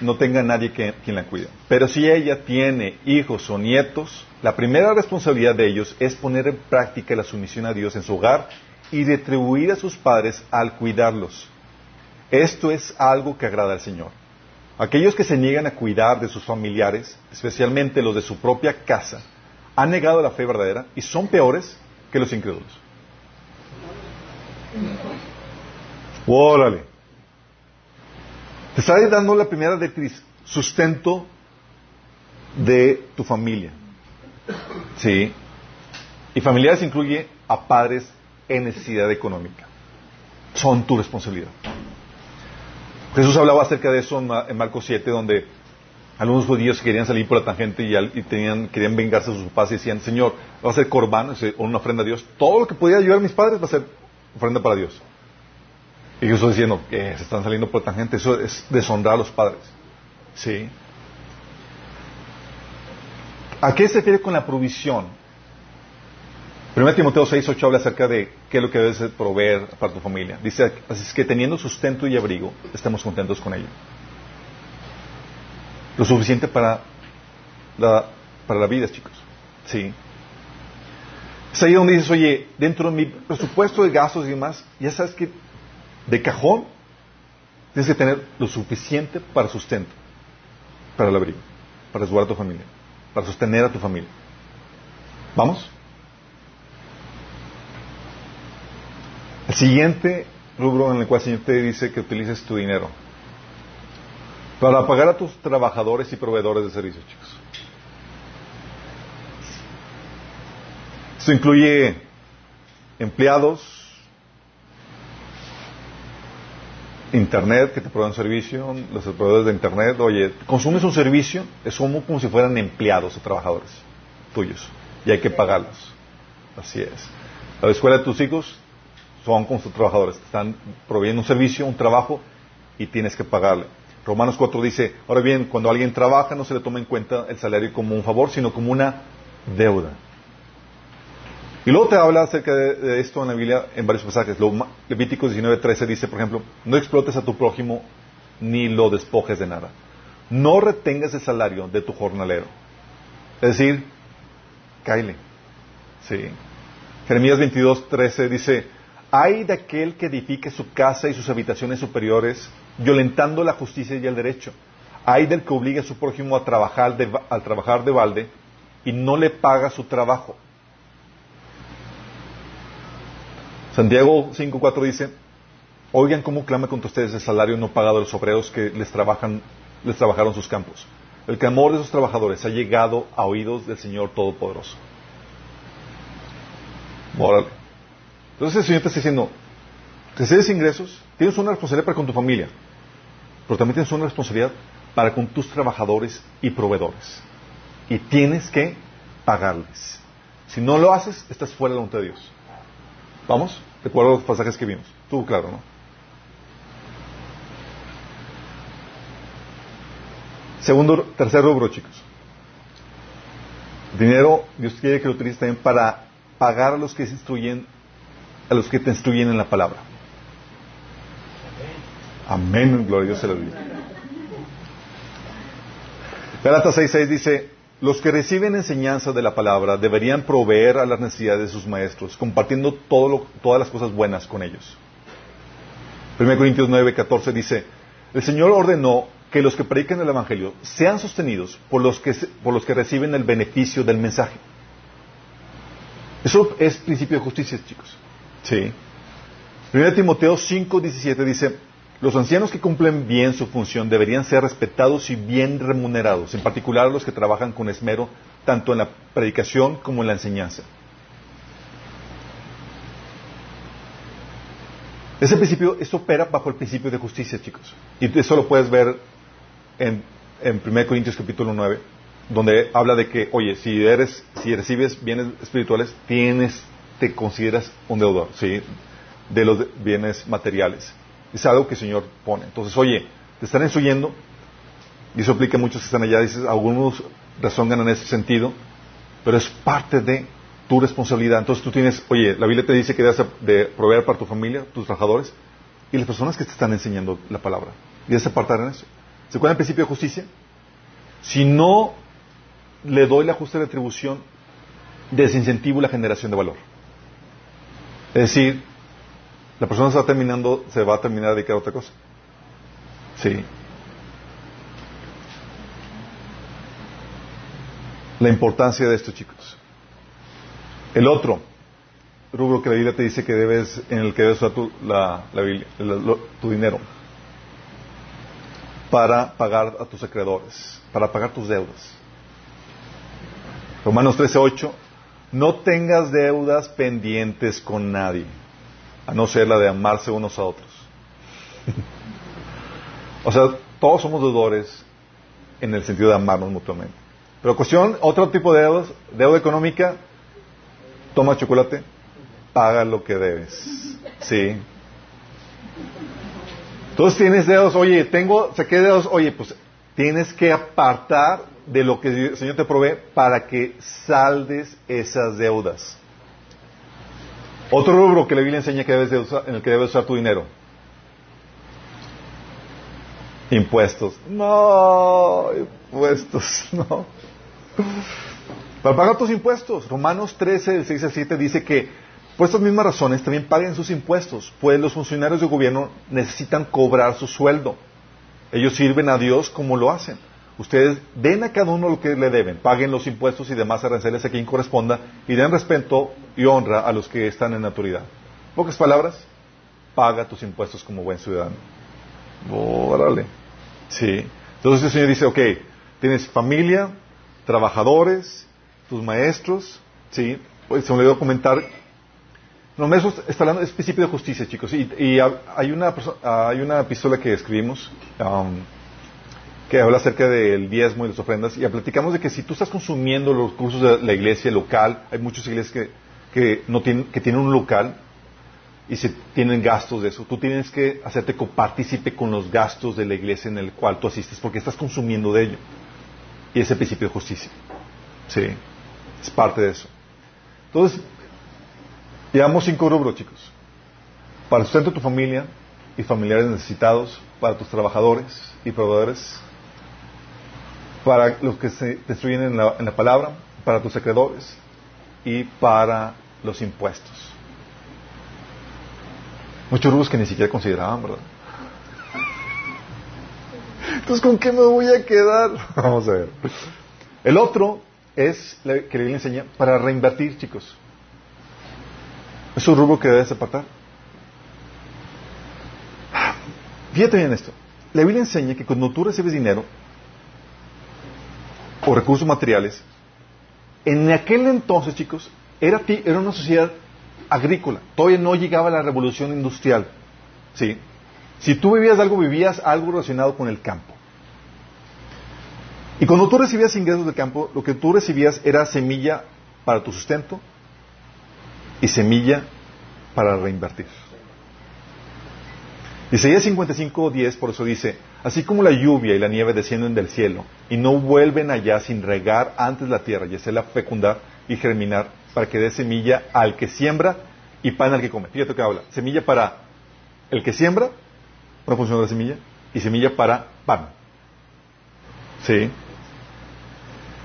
Speaker 1: no tenga nadie quien la cuide. Pero si ella tiene hijos o nietos, la primera responsabilidad de ellos es poner en práctica la sumisión a Dios en su hogar y retribuir a sus padres al cuidarlos. Esto es algo que agrada al Señor. Aquellos que se niegan a cuidar de sus familiares, especialmente los de su propia casa, han negado la fe verdadera y son peores que los incrédulos. Órale. Te está dando la primera directriz, sustento de tu familia. Sí. Y familiares incluye a padres en necesidad económica. Son tu responsabilidad. Jesús hablaba acerca de eso en Marcos 7, donde algunos judíos querían salir por la tangente y, tenían, querían vengarse de sus papás y decían, Señor, va a ser corbán o una ofrenda a Dios. Todo lo que podía ayudar a mis padres va a ser ofrenda para Dios. Y Jesús diciendo, que se están saliendo por la tangente, eso es deshonrar a los padres. ¿Sí? ¿A qué se refiere con la provisión? 1 Timoteo 6, 8 habla acerca de qué es lo que debes proveer para tu familia. Dice, así es que teniendo sustento y abrigo, estemos contentos con ello. Lo suficiente para la, para la vida, chicos. Sí. Es ahí donde dices, oye, dentro de mi presupuesto de gastos y demás, ya sabes que de cajón tienes que tener lo suficiente para sustento, para el abrigo, para resguardar a tu familia, para sostener a tu familia. ¿Vamos? El siguiente rubro en el cual el Señor te dice que utilices tu dinero para pagar a tus trabajadores y proveedores de servicios, chicos. Esto incluye empleados, Internet que te proveen servicio, los proveedores de Internet. Oye, consumes un servicio, es como, como si fueran empleados o trabajadores tuyos y hay que pagarlos. Así es. La escuela de tus hijos son como sus trabajadores, están proveyendo un servicio, un trabajo y tienes que pagarle. Romanos 4 dice, ahora bien, cuando alguien trabaja no se le toma en cuenta el salario como un favor, sino como una deuda. Y luego te habla acerca de, esto en la Biblia en varios pasajes. Levíticos 19:13 dice, por ejemplo, no explotes a tu prójimo ni lo despojes de nada. No retengas el salario de tu jornalero. Es decir, caile. Sí. Jeremías 22:13 dice, hay de aquel que edifique su casa y sus habitaciones superiores, violentando la justicia y el derecho. Hay del que obligue a su prójimo a trabajar de, trabajar de balde y no le paga su trabajo. Santiago 5.4 dice, oigan cómo clama contra ustedes el salario no pagado de los obreros que les trabajan les trabajaron sus campos. El clamor de esos trabajadores ha llegado a oídos del Señor Todopoderoso. Órale. Entonces el Señor te está diciendo, recibes ingresos, tienes una responsabilidad para con tu familia, pero también tienes una responsabilidad para con tus trabajadores y proveedores. Y tienes que pagarles. Si no lo haces, estás fuera de la voluntad de Dios. ¿Vamos? Recuerdo los pasajes que vimos. Tú, claro, ¿no? Segundo, tercer rubro, chicos. Dinero, Dios quiere que lo utilices también para pagar a los que se instruyen, a los que te instruyen en la palabra. Amén, gloria a Dios se lo diga. Galatas 6.6 dice, los que reciben enseñanza de la palabra deberían proveer a las necesidades de sus maestros, compartiendo todo todas las cosas buenas con ellos. 1 Corintios 9.14 dice, el Señor ordenó que los que predican el Evangelio sean sostenidos por los que, por los que reciben el beneficio del mensaje. Eso es principio de justicia, chicos. Sí. 1 Timoteo 5.17 dice, los ancianos que cumplen bien su función deberían ser respetados y bien remunerados, en particular los que trabajan con esmero tanto en la predicación como en la enseñanza. Ese principio, esto opera bajo el principio de justicia, chicos. Y eso lo puedes ver en, en 1 Corintios capítulo 9, donde habla de que, oye, si eres, si recibes bienes espirituales, tienes, te consideras un deudor, ¿sí? De los bienes materiales. Es algo que el Señor pone. Entonces, oye, te están instruyendo, y eso aplica a muchos que están allá, dices, algunos razonan en ese sentido, pero es parte de tu responsabilidad. Entonces tú tienes, oye, la Biblia te dice que debes de proveer para tu familia, tus trabajadores, y las personas que te están enseñando la palabra. Y debes apartar en eso. ¿Se acuerdan el principio de justicia? Si no le doy la justa retribución, desincentivo la generación de valor. Es decir, la persona va terminando, se va a terminar a dedicar a otra cosa. Sí. La importancia de esto, chicos. El otro rubro que la Biblia te dice que debes, en el que debes usar tu, la, tu dinero para pagar a tus acreedores, para pagar tus deudas. Romanos 13:8, no tengas deudas pendientes con nadie a no ser la de amarse unos a otros. o sea, todos somos deudores en el sentido de amarnos mutuamente. Pero cuestión, otro tipo de deudas, deuda económica, toma chocolate, paga lo que debes. Sí. Entonces tienes dedos, oye, tengo, saqué dedos, oye, pues tienes que apartar de lo que el Señor te provee para que saldes esas deudas. Otro rubro que la Biblia enseña que debes usar, en el que debes usar tu dinero. Impuestos. No, impuestos, no. Para pagar tus impuestos. Romanos 13, del 6 al 7 dice que por estas mismas razones también paguen sus impuestos, pues los funcionarios de gobierno necesitan cobrar su sueldo. Ellos sirven a Dios como lo hacen. Ustedes den a cada uno lo que le deben, paguen los impuestos y demás aranceles a quien corresponda y den respeto y honra a los que están en autoridad. Pocas palabras, paga tus impuestos como buen ciudadano. Órale. Sí. Entonces el Señor dice, ok, tienes familia, trabajadores, tus maestros, sí. Pues se me olvidó comentar. Los maestros está hablando, es principio de justicia, chicos. Y, hay una hay una epístola que escribimos, um, que habla acerca del diezmo y las ofrendas, y platicamos de que si tú estás consumiendo los cursos de la iglesia local, hay muchas iglesias que, que, no tienen, que tienen un local y se tienen gastos de eso, tú tienes que hacerte copartícipe con los gastos de la iglesia en el cual tú asistes, porque estás consumiendo de ello. Y ese principio de justicia. Sí, es parte de eso. Entonces, llevamos cinco rubros, chicos. Para el sustento de tu familia y familiares necesitados, para tus trabajadores y proveedores, para los que se destruyen en la, en la palabra, para tus acreedores y para los impuestos. Muchos rubros que ni siquiera consideraban, ¿verdad? Entonces, ¿con qué me voy a quedar? Vamos a ver. El otro es que le enseña para reinvertir, chicos. Es un rubro que debes apartar. Fíjate bien esto. la Biblia enseña que cuando tú recibes dinero o recursos materiales, en aquel entonces, chicos, era, era una sociedad agrícola. Todavía no llegaba la revolución industrial. ¿Sí? Si tú vivías algo, vivías algo relacionado con el campo. Y cuando tú recibías ingresos del campo, lo que tú recibías era semilla para tu sustento y semilla para reinvertir. Isaías 55, 10, por eso dice, así como la lluvia y la nieve descienden del cielo y no vuelven allá sin regar antes la tierra y hacerla fecundar y germinar para que dé semilla al que siembra y pan al que come. Fíjate que habla, semilla para el que siembra, una función de la semilla, y semilla para pan. ¿Sí?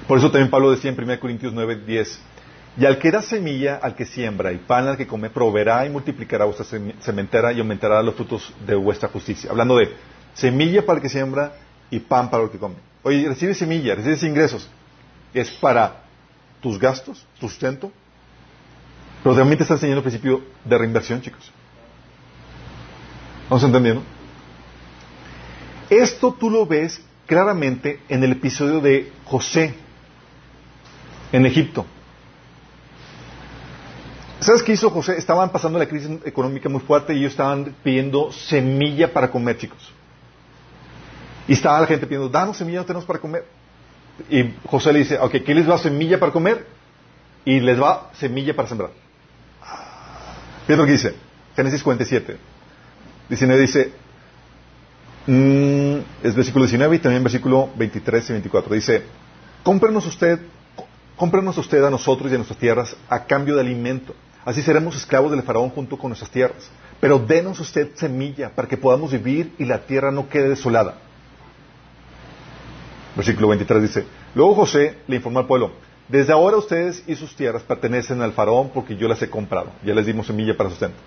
Speaker 1: Por eso también Pablo decía en 1 Corintios 9, 10, y al que da semilla al que siembra y pan al que come, proveerá y multiplicará vuestra sementera y aumentará los frutos de vuestra justicia. Hablando de semilla para el que siembra y pan para el que come. Oye, recibes semilla, recibes ingresos. Es para tus gastos, tu sustento. Pero también te está enseñando el principio de reinversión, chicos. ¿Vamos entendiendo? Esto tú lo ves claramente en el episodio de José en Egipto. ¿Sabes qué hizo José? Estaban pasando la crisis económica muy fuerte y ellos estaban pidiendo semilla para comer, chicos. Y estaba la gente pidiendo, danos semilla, no tenemos para comer. Y José le dice, ok, ¿qué les va semilla para comer? Y les va semilla para sembrar. Lo que dice, Génesis 47. 19 dice, mm, es versículo 19 y también versículo 23 y 24. Dice, cómprenos usted, cómprenos usted a nosotros y a nuestras tierras a cambio de alimento Así seremos esclavos del faraón junto con nuestras tierras. Pero denos usted semilla para que podamos vivir y la tierra no quede desolada. Versículo 23 dice, luego José le informó al pueblo, desde ahora ustedes y sus tierras pertenecen al faraón porque yo las he comprado. Ya les dimos semilla para sustento.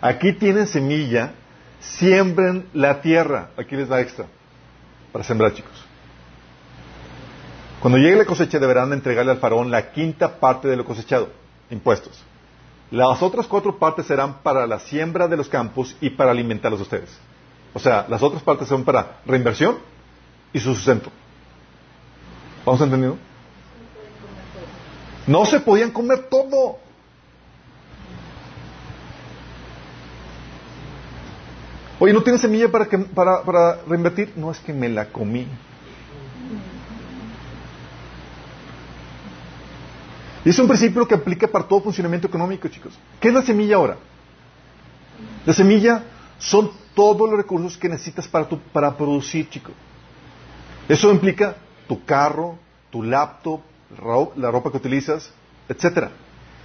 Speaker 1: Aquí tienen semilla, siembren la tierra. Aquí les da extra para sembrar, chicos. Cuando llegue la cosecha deberán entregarle al faraón la quinta parte de lo cosechado, impuestos. Las otras cuatro partes serán para la siembra de los campos y para alimentarlos a ustedes. O sea, las otras partes son para reinversión y su sustento. ¿Vamos entendiendo? No se podían comer todo. Oye, ¿no tienes semilla para, que, para, para reinvertir? No, es que me la comí. Y es un principio que aplica para todo funcionamiento económico, chicos. ¿Qué es la semilla ahora? La semilla son todos los recursos que necesitas para, para producir, chicos. Eso implica tu carro, tu laptop, la ropa que utilizas, etcétera.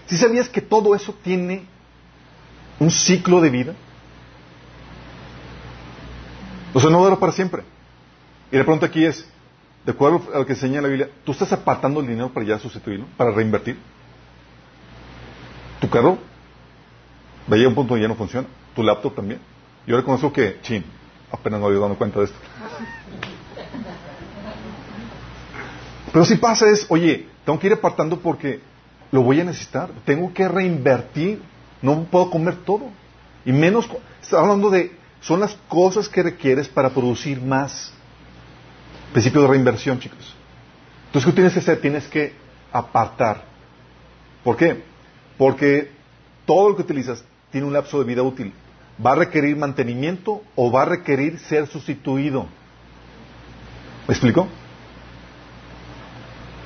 Speaker 1: ¿Si sabías que todo eso tiene un ciclo de vida? O sea, no dura para siempre. Y la pregunta aquí es, de acuerdo a lo que enseña la Biblia, ¿tú estás apartando el dinero para ya sustituirlo, para reinvertir? ¿Tu carro? Veía un punto donde ya no funciona. ¿Tu laptop también? Yo reconozco que, chin, apenas me había dado cuenta de esto. Pero si pasa es, oye, tengo que ir apartando porque lo voy a necesitar. Tengo que reinvertir. No puedo comer todo. Y menos, está hablando de, son las cosas que requieres para producir más. Principio de reinversión, chicos. Entonces, ¿qué tienes que hacer? Tienes que apartar. ¿Por qué? Porque todo lo que utilizas tiene un lapso de vida útil. ¿Va a requerir mantenimiento o va a requerir ser sustituido? ¿Me explico?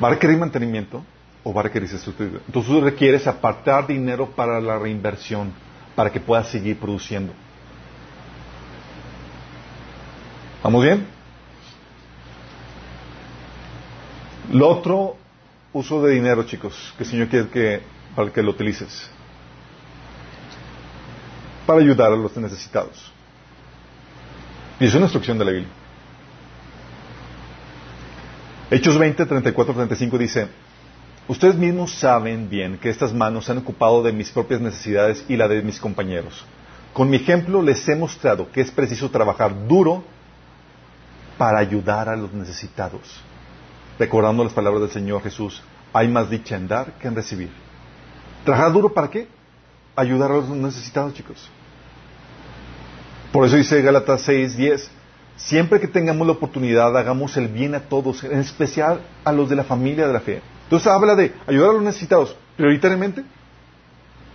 Speaker 1: ¿Va a requerir mantenimiento o va a requerir ser sustituido? Entonces requieres apartar dinero para la reinversión, para que puedas seguir produciendo. ¿Vamos bien? Lo otro, uso de dinero, chicos, que el Señor quiere que, para que lo utilices. Para ayudar a los necesitados. Y es una instrucción de la Biblia. Hechos 20, 34, 35 dice, Ustedes mismos saben bien que estas manos se han ocupado de mis propias necesidades y la de mis compañeros. Con mi ejemplo les he mostrado que es preciso trabajar duro para ayudar a los necesitados recordando las palabras del Señor Jesús, hay más dicha en dar que en recibir. ¿Trabajar duro para qué? Ayudar a los necesitados, chicos. Por eso dice Gálatas 6, 10, siempre que tengamos la oportunidad, hagamos el bien a todos, en especial a los de la familia de la fe. Entonces habla de ayudar a los necesitados, prioritariamente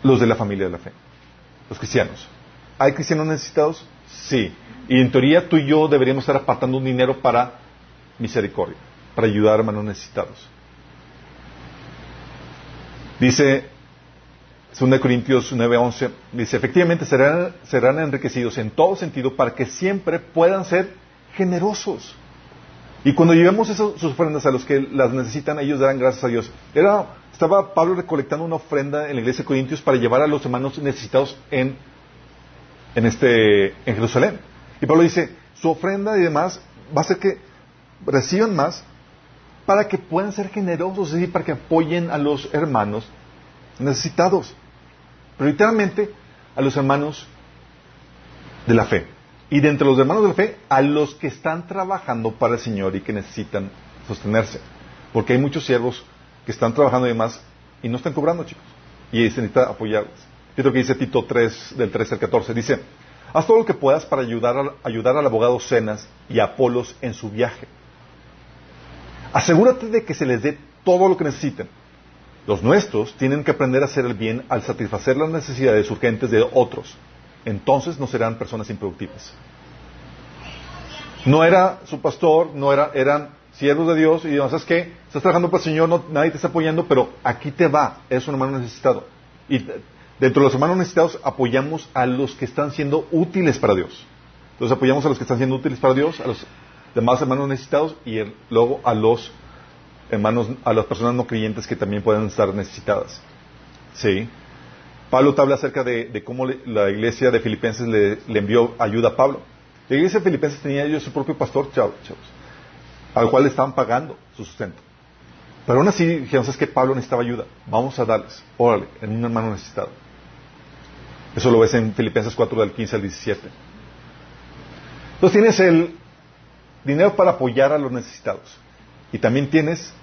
Speaker 1: los de la familia de la fe, los cristianos. ¿Hay cristianos necesitados? Sí. Y en teoría tú y yo deberíamos estar apartando un dinero para misericordia, para ayudar a hermanos necesitados. Dice 2 Corintios 9:11, dice, efectivamente serán, serán enriquecidos en todo sentido para que siempre puedan ser generosos. Y cuando llevemos sus ofrendas a los que las necesitan, ellos darán gracias a Dios. Era, estaba Pablo recolectando una ofrenda en la iglesia de Corintios para llevar a los hermanos necesitados en, en, este, en Jerusalén. Y Pablo dice, su ofrenda y demás va a ser que reciban más para que puedan ser generosos, es decir, para que apoyen a los hermanos necesitados. Prioritariamente a los hermanos de la fe. Y de entre los hermanos de la fe, a los que están trabajando para el Señor y que necesitan sostenerse. Porque hay muchos siervos que están trabajando y demás y no están cobrando, chicos. Y se necesita apoyarlos. Fíjate lo que dice Tito 3, del 13 al 14. Dice, haz todo lo que puedas para ayudar, ayudar al abogado Cenas y a Apolos en su viaje Asegúrate de que se les dé todo lo que necesiten. Los nuestros tienen que aprender a hacer el bien al satisfacer las necesidades urgentes de otros. Entonces no serán personas improductivas. No era su pastor, no era, eran siervos de Dios y Dios, ¿sabes qué? Estás trabajando para el Señor, no, nadie te está apoyando, pero aquí te va, es un hermano necesitado. Y dentro de los hermanos necesitados apoyamos a los que están siendo útiles para Dios. Entonces apoyamos a los que están siendo útiles para Dios, a los demás hermanos necesitados y luego a los hermanos, a las personas no creyentes que también pueden estar necesitadas. Sí. Pablo te habla acerca de, cómo la iglesia de Filipenses le, envió ayuda a Pablo. La iglesia de Filipenses tenía ellos su propio pastor, chavos, al cual le estaban pagando su sustento. Pero aún así dijeron, es que Pablo necesitaba ayuda, vamos a darles, órale, en un hermano necesitado. Eso lo ves en Filipenses 4 del 15 al 17. Entonces tienes el dinero para apoyar a los necesitados. Y también tienes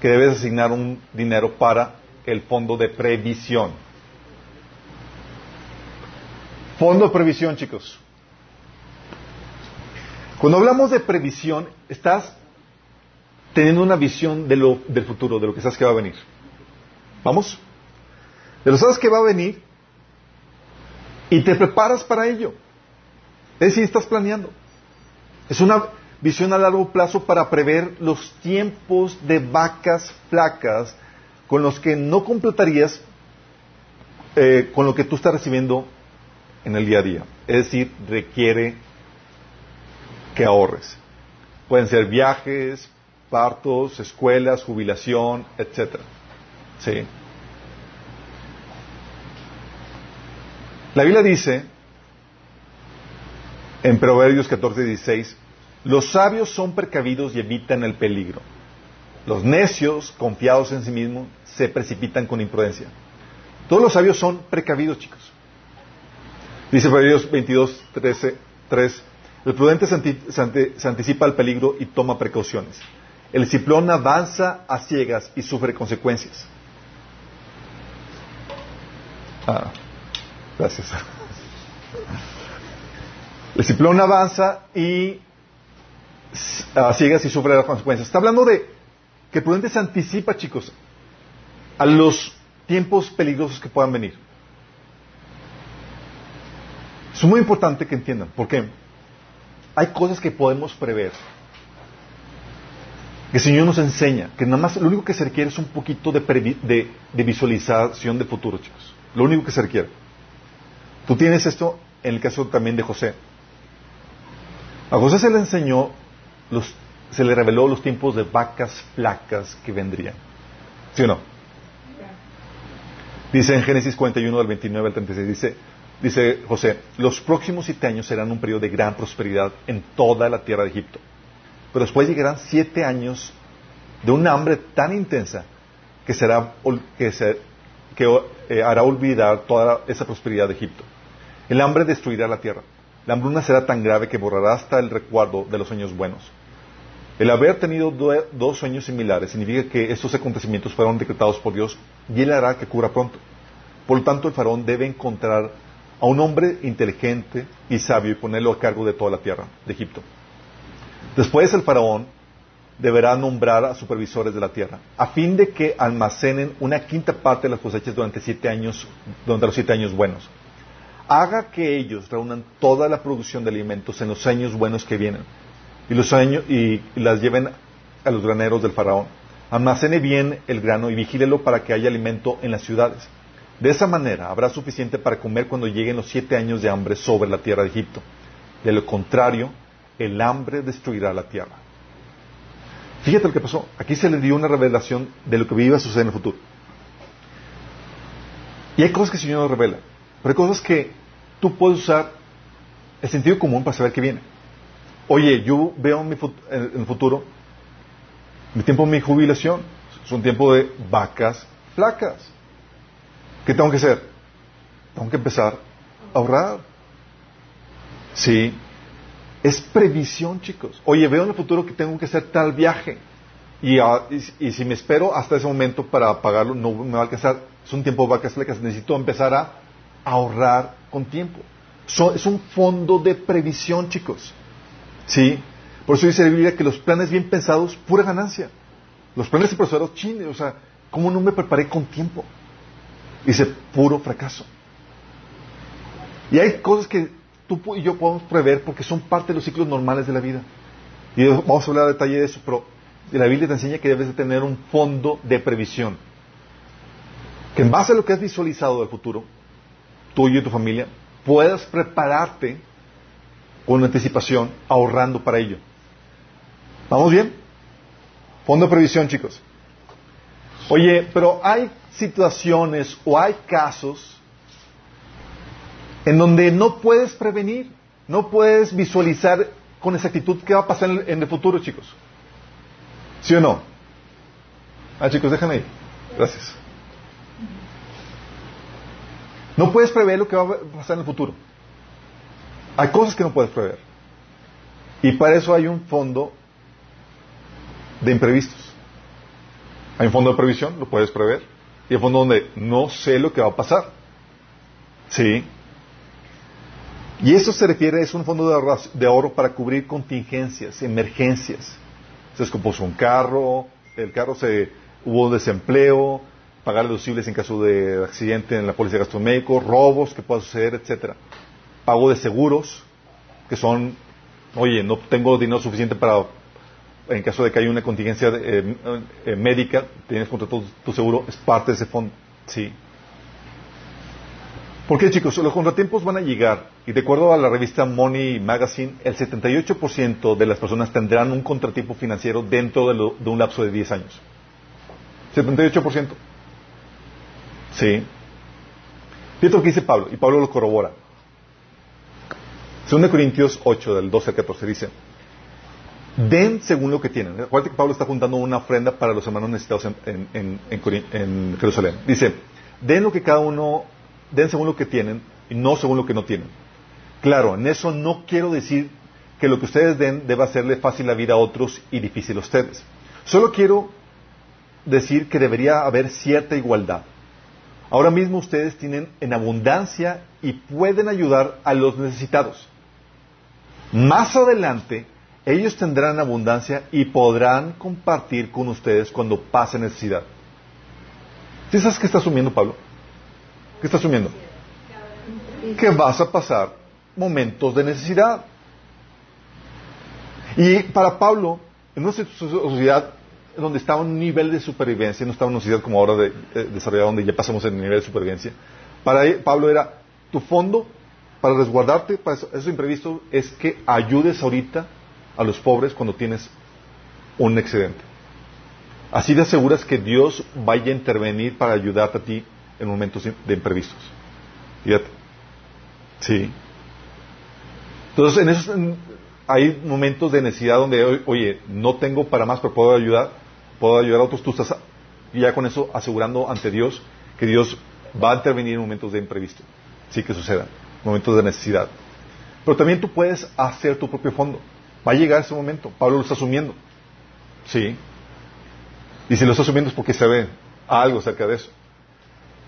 Speaker 1: que debes asignar un dinero para el fondo de previsión. Fondo de previsión, chicos. Cuando hablamos de previsión, estás teniendo una visión de lo, del futuro, de lo que sabes que va a venir. ¿Vamos? De lo sabes que va a venir y te preparas para ello. Es decir, estás planeando. Es una visión a largo plazo para prever los tiempos de vacas flacas con los que no completarías eh, con lo que tú estás recibiendo en el día a día. Es decir, requiere que ahorres. Pueden ser viajes, partos, escuelas, jubilación, etc. ¿Sí? La Biblia dice en Proverbios 14, 16, los sabios son precavidos y evitan el peligro. Los necios, confiados en sí mismos, se precipitan con imprudencia. Todos los sabios son precavidos, chicos. Dice Proverbios 22, 13, 3, el prudente se, anticipa al peligro y toma precauciones. El ciplón avanza a ciegas y sufre consecuencias. Ah, gracias. El ciclón avanza y a ciegas y sufre las consecuencias. Está hablando de que el prudente se anticipa, chicos, a los tiempos peligrosos que puedan venir. Es muy importante que entiendan, porque hay cosas que podemos prever, que el Señor nos enseña, que nada más lo único que se requiere es un poquito de, de, de visualización de futuro, chicos. Lo único que se requiere. Tú tienes esto en el caso también de José. A José se le enseñó, los, se le reveló los tiempos de vacas flacas que vendrían. ¿Sí o no? Dice en Génesis 41 del 29 al 36, dice, dice José, los próximos siete años serán un periodo de gran prosperidad en toda la tierra de Egipto. Pero después llegarán siete años de un hambre tan intensa que, será, que, se, que eh, hará olvidar toda esa prosperidad de Egipto. El hambre destruirá la tierra. La hambruna será tan grave que borrará hasta el recuerdo de los sueños buenos. El haber tenido dos sueños similares significa que estos acontecimientos fueron decretados por Dios y Él hará que cubra pronto. Por lo tanto, el faraón debe encontrar a un hombre inteligente y sabio y ponerlo a cargo de toda la tierra de Egipto. Después el faraón deberá nombrar a supervisores de la tierra, a fin de que almacenen una quinta parte de las cosechas durante siete años, durante los siete años buenos. Haga que ellos reúnan toda la producción de alimentos en los años buenos que vienen y, los años, y, las lleven a los graneros del faraón. Almacene bien el grano y vigílelo para que haya alimento en las ciudades. De esa manera habrá suficiente para comer cuando lleguen los siete años de hambre sobre la tierra de Egipto. De lo contrario, el hambre destruirá la tierra. Fíjate lo que pasó. Aquí se le dio una revelación de lo que iba a suceder en el futuro. Y hay cosas que el Señor nos revela. Pero hay cosas que tú puedes usar el sentido común para saber qué viene. Oye, yo veo en, el futuro mi tiempo de mi jubilación. Es un tiempo de vacas flacas. ¿Qué tengo que hacer? Tengo que empezar a ahorrar. Sí. Es previsión, chicos. Oye, veo en el futuro que tengo que hacer tal viaje. Y, ah, si me espero hasta ese momento para pagarlo, no me va a alcanzar. Es un tiempo de vacas flacas. Necesito empezar a ahorrar con tiempo. es un fondo de previsión, chicos. ¿Sí? Por eso dice la Biblia que los planes bien pensados, pura ganancia. Los planes empresarios, chine, o sea, ¿cómo no me preparé con tiempo? Dice, puro fracaso. Y hay cosas que tú y yo podemos prever porque son parte de los ciclos normales de la vida. Y vamos a hablar a detalle de eso, pero la Biblia te enseña que debes de tener un fondo de previsión. Que en base a lo que has visualizado del futuro, tú y tu familia, puedas prepararte con anticipación, ahorrando para ello. ¿Vamos bien? Fondo de previsión, chicos. Oye, pero hay situaciones o hay casos en donde no puedes prevenir, no puedes visualizar con exactitud qué va a pasar en el futuro, chicos. ¿Sí o no? Ah, chicos, déjenme ahí. Gracias. No puedes prever lo que va a pasar en el futuro. Hay cosas que no puedes prever. Y para eso hay un fondo de imprevistos. Hay un fondo de previsión, lo puedes prever. Y un fondo donde no sé lo que va a pasar. ¿Sí? Y eso se refiere, es un fondo de ahorro, para cubrir contingencias, emergencias. Se descompuso un carro, el carro se hubo desempleo, pagar deducibles en caso de accidente en la policía de gasto médico, robos que puedan suceder, etcétera. Pago de seguros, que son, oye, no tengo dinero suficiente para, en caso de que haya una contingencia eh, eh, médica, tienes contratado tu seguro, es parte de ese fondo. Sí. Porque chicos, los contratiempos van a llegar y de acuerdo a la revista Money Magazine, el 78% de las personas tendrán un contratiempo financiero dentro de, de un lapso de 10 años. 78%. Sí. Fíjate lo que dice Pablo, y Pablo lo corrobora. 2 Corintios 8, del 12 al 14, dice, den según lo que tienen. Acuérdate que Pablo está juntando una ofrenda para los hermanos necesitados en, en, Jerusalén. Dice, den lo que cada uno, den según lo que tienen y no según lo que no tienen. Claro, en eso no quiero decir que lo que ustedes den deba hacerle fácil la vida a otros y difícil a ustedes. Solo quiero decir que debería haber cierta igualdad. Ahora mismo ustedes tienen en abundancia y pueden ayudar a los necesitados. Más adelante, ellos tendrán abundancia y podrán compartir con ustedes cuando pase necesidad. ¿Sí sabes qué está asumiendo Pablo? ¿Qué está asumiendo? Que vas a pasar momentos de necesidad. Y para Pablo, en nuestra sociedad donde estaba un nivel de supervivencia, no estaba en una sociedad como ahora de, eh, donde ya pasamos el nivel de supervivencia. Para Pablo era tu fondo para resguardarte para esos imprevistos es que ayudes ahorita a los pobres cuando tienes un excedente. Así te aseguras que Dios vaya a intervenir para ayudarte a ti en momentos de imprevistos. Fíjate. Sí. Entonces, en esos, hay momentos de necesidad donde, oye, no tengo para más, pero puedo ayudar puedo ayudar a otros, tú estás ya con eso asegurando ante Dios que Dios va a intervenir en momentos de imprevisto. Sí que sucedan, momentos de necesidad. Pero también tú puedes hacer tu propio fondo. Va a llegar ese momento. Pablo lo está asumiendo. Sí. Y si lo está asumiendo es porque se ve algo acerca de eso.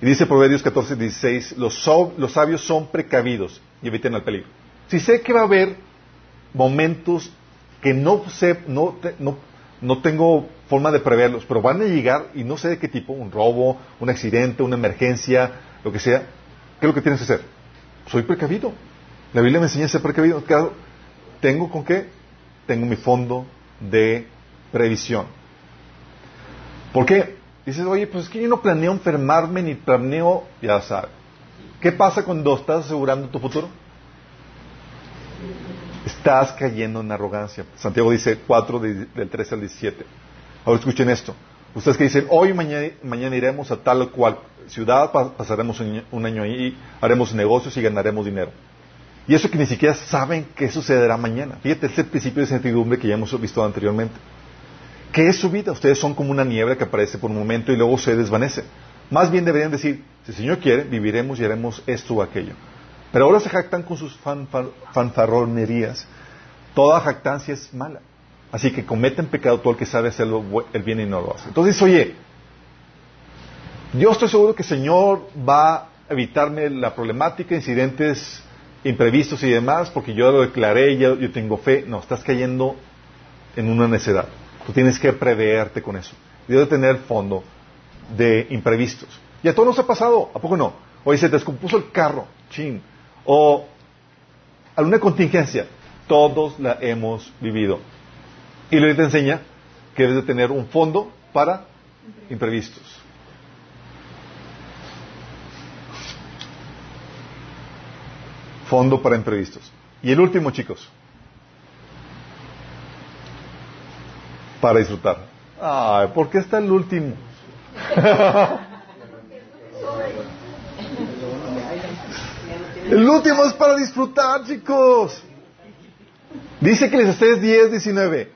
Speaker 1: Y dice Proverbios 14, 16, los, los sabios son precavidos y eviten el peligro. Si sé que va a haber momentos que no sé, no, no, no tengo forma de preverlos, pero van a llegar y no sé de qué tipo, un robo, un accidente, una emergencia, lo que sea, ¿qué es lo que tienes que hacer? Soy precavido. La Biblia me enseña a ser precavido. ¿Tengo con qué? Tengo mi fondo de previsión. ¿Por qué? Dices, oye, pues es que yo no planeo enfermarme ni planeo, ya sabes. ¿Qué pasa cuando estás asegurando tu futuro? Estás cayendo en arrogancia. Santiago dice 4 del 13 al 17. Ahora escuchen esto. Ustedes que dicen, hoy mañana, mañana iremos a tal o cual ciudad, pasaremos un año ahí, haremos negocios y ganaremos dinero. Y eso que ni siquiera saben qué sucederá mañana. Fíjate, es el principio de certidumbre que ya hemos visto anteriormente. ¿Qué es su vida? Ustedes son como una niebla que aparece por un momento y luego se desvanece. Más bien deberían decir, si el Señor quiere, viviremos y haremos esto o aquello. Pero ahora se jactan con sus fanfarronerías. Toda jactancia es mala. Así que cometen pecado todo el que sabe hacer el bien y no lo hace. Entonces, oye, yo estoy seguro que el Señor va a evitarme la problemática, incidentes imprevistos y demás, porque yo lo declaré, yo, yo tengo fe. No, estás cayendo en una necedad. Tú tienes que preveerte con eso. Debe tener fondo de imprevistos. Y a todos nos ha pasado, ¿a poco no? Oye, se descompuso el carro, chin. O alguna contingencia. Todos la hemos vivido. Y le te enseña que debes de tener un fondo para imprevistos. Fondo para imprevistos. Y el último, chicos. Para disfrutar. Ay, ¿por qué está el último? el último es para disfrutar, chicos. Dice que les estés 10, 19.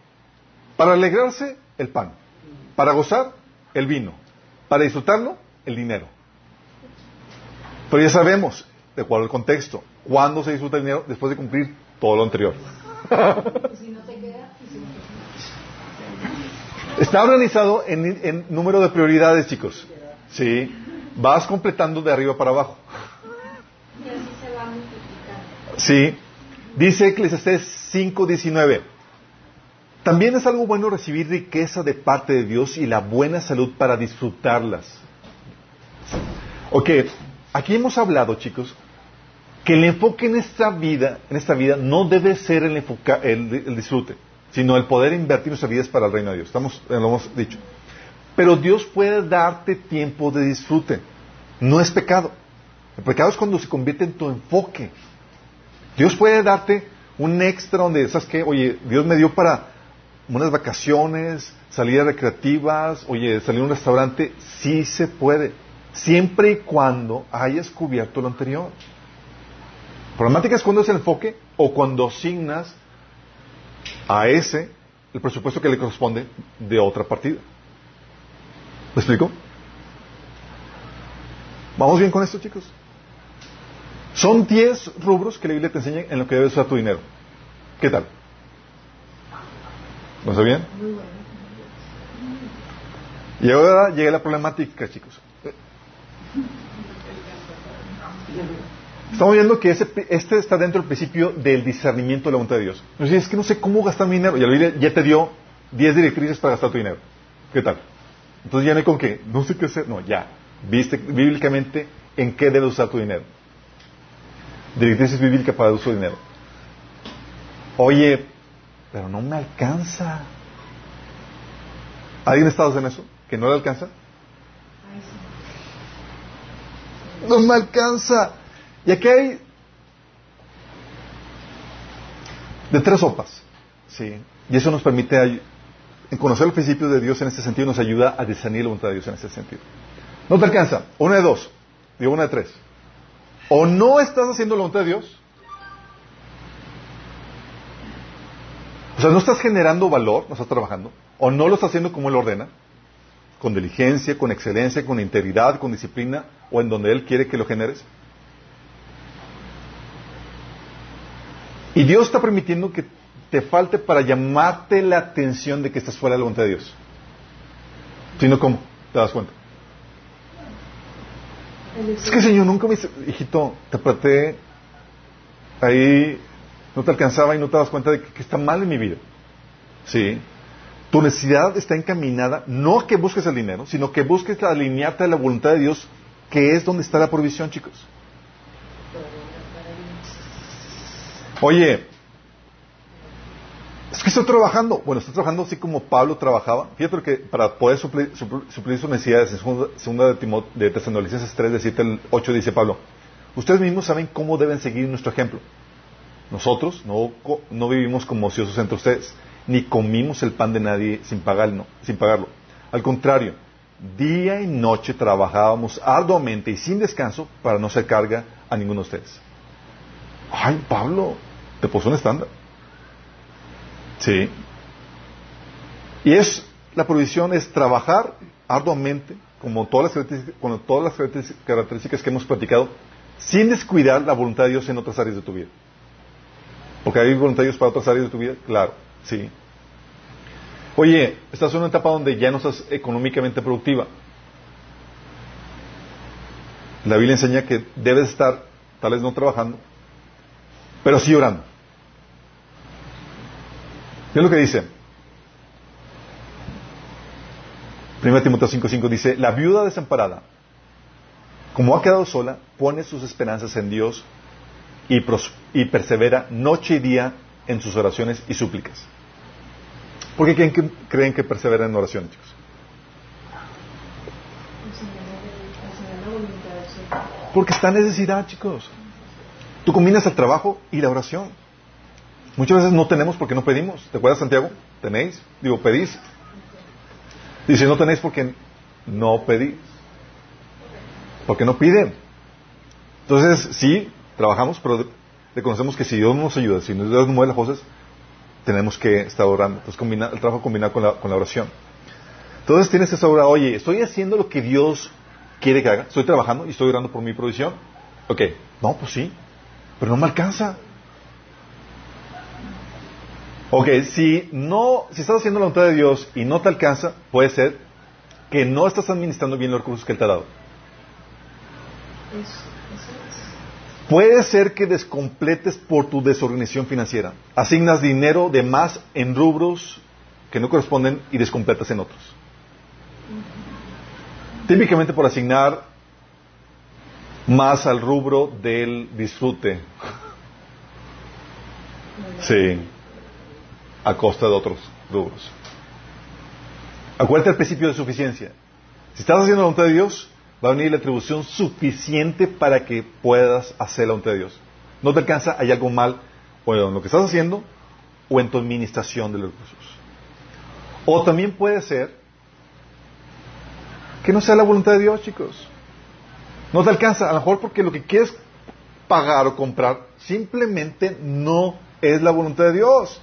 Speaker 1: Para alegrarse, el pan. Para gozar, el vino. Para disfrutarlo, el dinero. Pero ya sabemos, de acuerdo al contexto, cuándo se disfruta el dinero después de cumplir todo lo anterior. Está organizado en, número de prioridades, chicos. Sí. Vas completando de arriba para abajo. Y así se va multiplicando. Sí. Dice Eclesiastes 5.19. También es algo bueno recibir riqueza de parte de Dios y la buena salud para disfrutarlas. Ok, aquí hemos hablado, chicos, que el enfoque en esta vida, en esta vida, no debe ser el, disfrute, sino el poder invertir nuestras vidas para el reino de Dios. Estamos, lo hemos dicho. Pero Dios puede darte tiempo de disfrute. No es pecado. El pecado es cuando se convierte en tu enfoque. Dios puede darte un extra donde, ¿sabes qué? Oye, Dios me dio para unas vacaciones, salidas recreativas, oye, salir a un restaurante, sí se puede, siempre y cuando hayas cubierto lo anterior. Problemática es cuando es el enfoque o cuando asignas a ese el presupuesto que le corresponde de otra partida. ¿Me explico? ¿Vamos bien con esto, chicos? Son 10 rubros que la Biblia te enseña en lo que debes usar tu dinero. ¿Qué tal? ¿No está bien? Y ahora llega la problemática, chicos. Estamos viendo que este está dentro del principio del discernimiento de la voluntad de Dios. es que no sé cómo gastar mi dinero. Y ya te dio 10 directrices para gastar tu dinero. ¿Qué tal? Entonces ya no hay con qué. No sé qué hacer. No, ya. Viste bíblicamente en qué debes usar tu dinero. Directrices bíblicas para el uso de dinero. Oye, pero no me alcanza. ¿Alguien está en eso? ¿Que no le alcanza? No me alcanza. Y aquí hay de tres sopas. ¿sí? Y eso nos permite conocer el principio de Dios en este sentido, nos ayuda a discernir la voluntad de Dios en este sentido. No te alcanza. Una de dos. Digo una de tres. O no estás haciendo la voluntad de Dios, O sea, no estás generando valor, no estás trabajando, o no lo estás haciendo como Él ordena, con diligencia, con excelencia, con integridad, con disciplina, o en donde Él quiere que lo generes. Y Dios está permitiendo que te falte para llamarte la atención de que estás fuera de la voluntad de Dios. Si no, ¿cómo? ¿Te das cuenta? Es que Señor nunca me dice, hijito, te apreté ahí, no te alcanzaba y no te das cuenta de que, está mal en mi vida. Sí. Tu necesidad está encaminada no a que busques el dinero, sino que busques alinearte a la voluntad de Dios, que es donde está la provisión, chicos. Oye, es que estoy trabajando. Bueno, estoy trabajando así como Pablo trabajaba. Fíjate que para poder suplir, sus necesidades, en segunda de, Timot, de 3, de 7 al 8 dice Pablo, ustedes mismos saben cómo deben seguir nuestro ejemplo. Nosotros no, no vivimos como ociosos entre ustedes, ni comimos el pan de nadie sin pagarlo, sin pagarlo. Al contrario, día y noche trabajábamos arduamente y sin descanso para no ser carga a ninguno de ustedes. Ay, Pablo, te puso un estándar. Sí. Y es, la provisión es trabajar arduamente, como todas las todas las características que hemos platicado, sin descuidar la voluntad de Dios en otras áreas de tu vida. Porque hay voluntad de Dios para otras áreas de tu vida, claro, sí. Oye, estás en una etapa donde ya no estás económicamente productiva. La Biblia enseña que debes estar, tal vez no trabajando, pero sí orando. ¿Qué es lo que dice? 1 Timoteo 5:5 dice, la viuda desamparada, como ha quedado sola, pone sus esperanzas en Dios y, y persevera noche y día en sus oraciones y súplicas. ¿Por qué creen que, creen que persevera en oración, chicos? Porque está necesidad, chicos. Tú combinas el trabajo y la oración. Muchas veces no tenemos porque no pedimos. ¿Te acuerdas, Santiago? ¿Tenéis? Digo, pedís. Dice, no tenéis porque no pedís. Porque no piden. Entonces, sí, trabajamos, pero reconocemos que si Dios nos ayuda, si Dios nos mueve las cosas, tenemos que estar orando. Entonces, el trabajo combinado con la, con la oración. Entonces, tienes que saber, oye, ¿estoy haciendo lo que Dios quiere que haga? ¿Estoy trabajando y estoy orando por mi provisión? Ok, no, pues sí, pero no me alcanza. Ok, si no, si estás haciendo la voluntad de Dios y no te alcanza, puede ser que no estás administrando bien los recursos que Él te ha dado. Puede ser que descompletes por tu desorganización financiera. Asignas dinero de más en rubros que no corresponden y descompletas en otros. Típicamente por asignar más al rubro del disfrute. Sí a costa de otros rubros. Acuérdate el principio de suficiencia. Si estás haciendo la voluntad de Dios, va a venir la atribución suficiente para que puedas hacer la voluntad de Dios. No te alcanza, hay algo mal o en lo que estás haciendo o en tu administración de los recursos. O también puede ser que no sea la voluntad de Dios, chicos. No te alcanza, a lo mejor porque lo que quieres pagar o comprar simplemente no es la voluntad de Dios.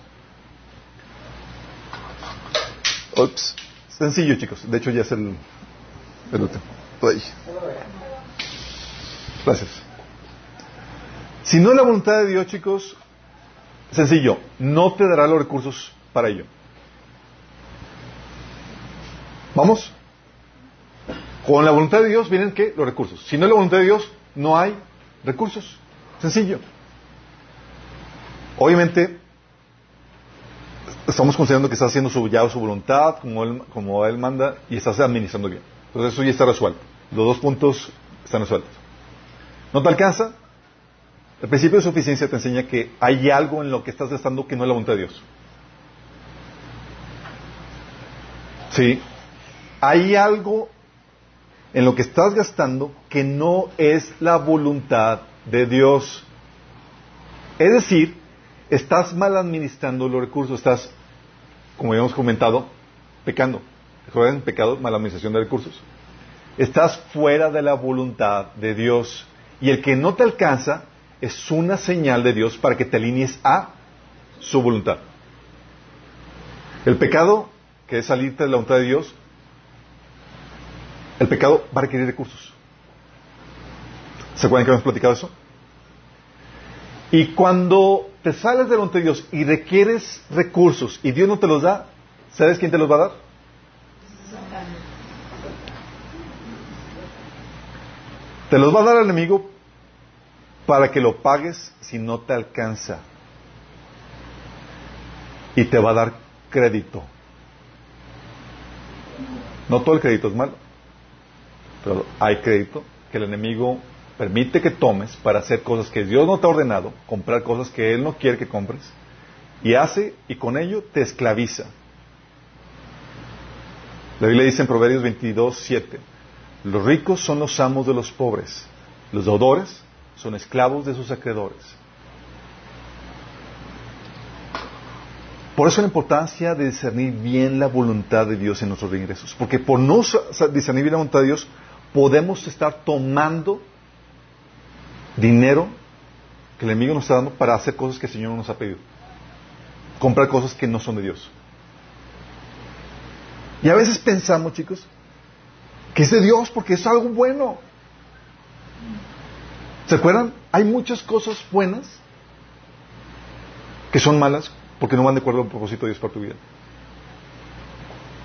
Speaker 1: Ups. Sencillo, chicos. De hecho, ya es el, el último. Gracias. Si no es la voluntad de Dios, chicos, sencillo, no te dará los recursos para ello. ¿Vamos? Con la voluntad de Dios vienen ¿qué? Los recursos. Si no es la voluntad de Dios, no hay recursos. Sencillo. Obviamente, estamos considerando que estás haciendo su, ya su voluntad, como él, como él manda, y estás administrando bien. Entonces eso ya está resuelto. Los dos puntos están resueltos. ¿No te alcanza? El principio de suficiencia te enseña que hay algo en lo que estás gastando que no es la voluntad de Dios. Sí. Hay algo en lo que estás gastando que no es la voluntad de Dios. Es decir, estás mal administrando los recursos, estás como habíamos comentado, pecando. en pecado, mala administración de recursos. Estás fuera de la voluntad de Dios. Y el que no te alcanza es una señal de Dios para que te alinees a su voluntad. El pecado, que es salirte de la voluntad de Dios, el pecado va a requerir recursos. ¿Se acuerdan que hemos platicado eso? Y cuando te sales de voluntad de Dios y requieres recursos y Dios no te los da, ¿sabes quién te los va a dar? Te los va a dar el enemigo para que lo pagues si no te alcanza. Y te va a dar crédito. No todo el crédito es malo, pero hay crédito que el enemigo permite que tomes para hacer cosas que Dios no te ha ordenado, comprar cosas que Él no quiere que compres, y hace y con ello te esclaviza. La Biblia dice en Proverbios 22, 7, los ricos son los amos de los pobres, los deudores son esclavos de sus acreedores. Por eso la importancia de discernir bien la voluntad de Dios en nuestros ingresos. Porque por no discernir bien la voluntad de Dios, podemos estar tomando dinero que el enemigo nos está dando para hacer cosas que el Señor nos ha pedido. Comprar cosas que no son de Dios. Y a veces pensamos, chicos, que es de Dios porque es algo bueno. ¿Se acuerdan? Hay muchas cosas buenas que son malas porque no van de acuerdo al propósito de Dios para tu vida.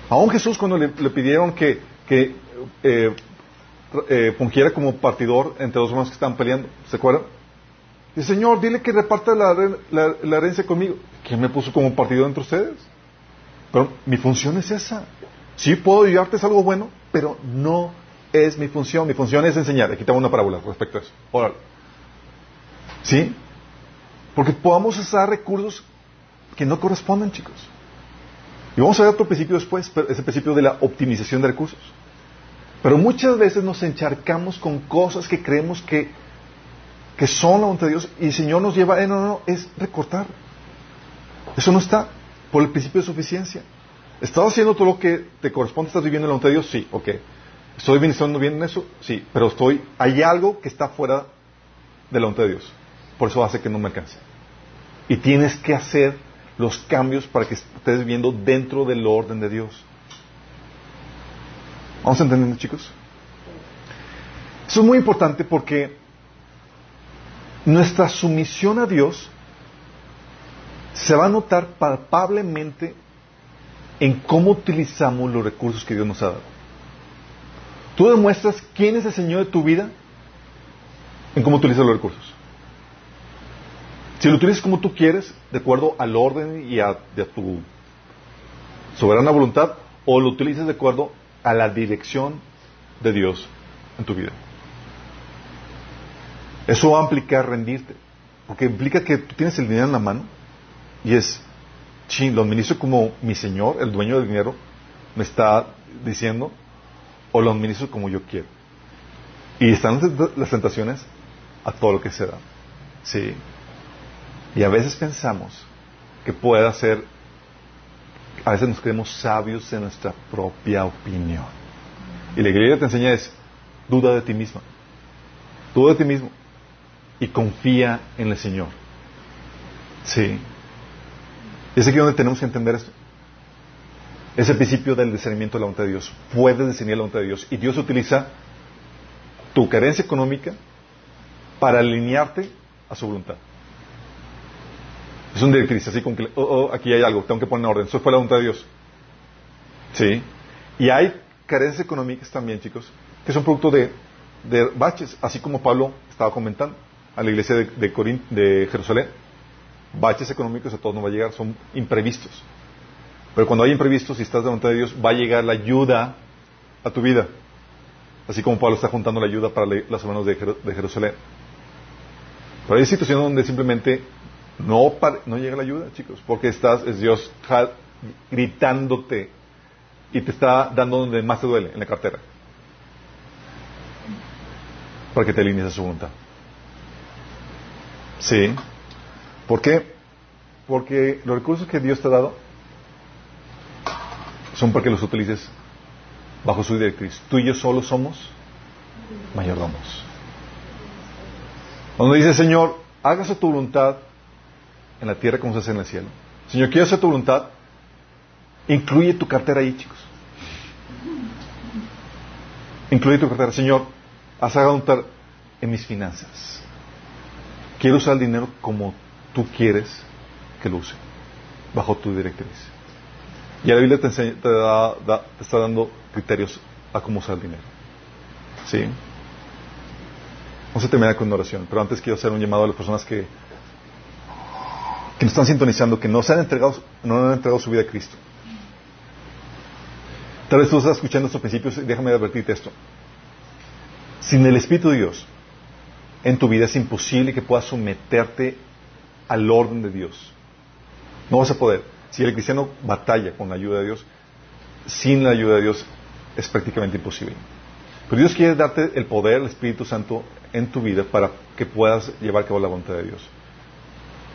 Speaker 1: Aún Jesús cuando le, pidieron que, que eh, eh, fungiera como partidor entre dos hermanos que estaban peleando, ¿se acuerdan? Dice, Señor, dile que reparta la, herencia conmigo. ¿Quién me puso como partidor entre ustedes? Pero mi función es esa. Sí puedo ayudarte, es algo bueno, pero no es mi función. Mi función es enseñar. Aquí tengo una parábola respecto a eso. Órale. ¿Sí? Porque podamos usar recursos que no corresponden, chicos. Y vamos a ver otro principio después, ese principio de la optimización de recursos. Pero muchas veces nos encharcamos con cosas que creemos que, que son la voluntad de Dios y el Señor nos lleva, eh, no, no, no, es recortar. Eso no está por el principio de suficiencia. ¿Estás haciendo todo lo que te corresponde? ¿Estás viviendo la voluntad de Dios? Sí, ok. ¿Estoy ministrando bien en eso? Sí, pero estoy, hay algo que está fuera de la voluntad de Dios. Por eso hace que no me alcance. Y tienes que hacer los cambios para que estés viviendo dentro del orden de Dios. ¿Vamos entendiendo, chicos? Eso es muy importante porque nuestra sumisión a Dios se va a notar palpablemente en cómo utilizamos los recursos que Dios nos ha dado. Tú demuestras quién es el Señor de tu vida en cómo utilizas los recursos. Si lo utilizas como tú quieres, de acuerdo al orden y a, tu soberana voluntad, o lo utilizas de acuerdo a la dirección de Dios en tu vida. Eso va a implicar rendirte, porque implica que tú tienes el dinero en la mano y es, lo administro como mi Señor, el dueño del dinero, me está diciendo, o lo administro como yo quiero. Y están las tentaciones a todo lo que se da. Sí. Y a veces pensamos que pueda ser, a veces nos creemos sabios en nuestra propia opinión. Y la iglesia te enseña es, duda de ti misma. Duda de ti mismo. Y confía en el Señor. Sí. Y es aquí donde tenemos que entender esto. Es el principio del discernimiento de la voluntad de Dios. Puedes discernir la voluntad de Dios. Y Dios utiliza tu carencia económica para alinearte a su voluntad. Es un directriz, así como que, oh, oh, aquí hay algo, tengo que poner orden. Eso fue la voluntad de Dios. Sí. Y hay carencias económicas también, chicos, que son producto de, baches, así como Pablo estaba comentando a la iglesia de Jerusalén. Baches económicos a todos no va a llegar, son imprevistos. Pero cuando hay imprevistos y estás de voluntad de Dios, va a llegar la ayuda a tu vida. Así como Pablo está juntando la ayuda para las hermanos de, de Jerusalén. Pero hay situaciones donde simplemente no, no llega la ayuda, chicos, porque estás, es Dios gritándote y te está dando donde más te duele, en la cartera. Para que te alinees a su voluntad. Sí. ¿Por qué? Porque los recursos que Dios te ha dado son para que los utilices bajo su directriz. Tú y yo solo somos mayordomos. Cuando dice Señor, hágase tu voluntad en la tierra como se hace en el cielo. Señor, quiero hacer tu voluntad. Incluye tu cartera ahí, chicos. Incluye tu cartera. Señor, haz voluntad en mis finanzas. Quiero usar el dinero como tú quieres que lo use, bajo tu directriz. Y la Biblia te, te, te está dando criterios a cómo usar el dinero. ¿Sí? Vamos a terminar con una oración, pero antes quiero hacer un llamado a las personas que, que nos están sintonizando, que no se han entregado, no han entregado su vida a Cristo. Tal vez tú estás escuchando estos principios, déjame advertirte esto. Sin el Espíritu de Dios en tu vida es imposible que puedas someterte al orden de Dios. No vas a poder. Si el cristiano batalla con la ayuda de Dios, sin la ayuda de Dios es prácticamente imposible. Pero Dios quiere darte el poder, el Espíritu Santo en tu vida para que puedas llevar a cabo la voluntad de Dios.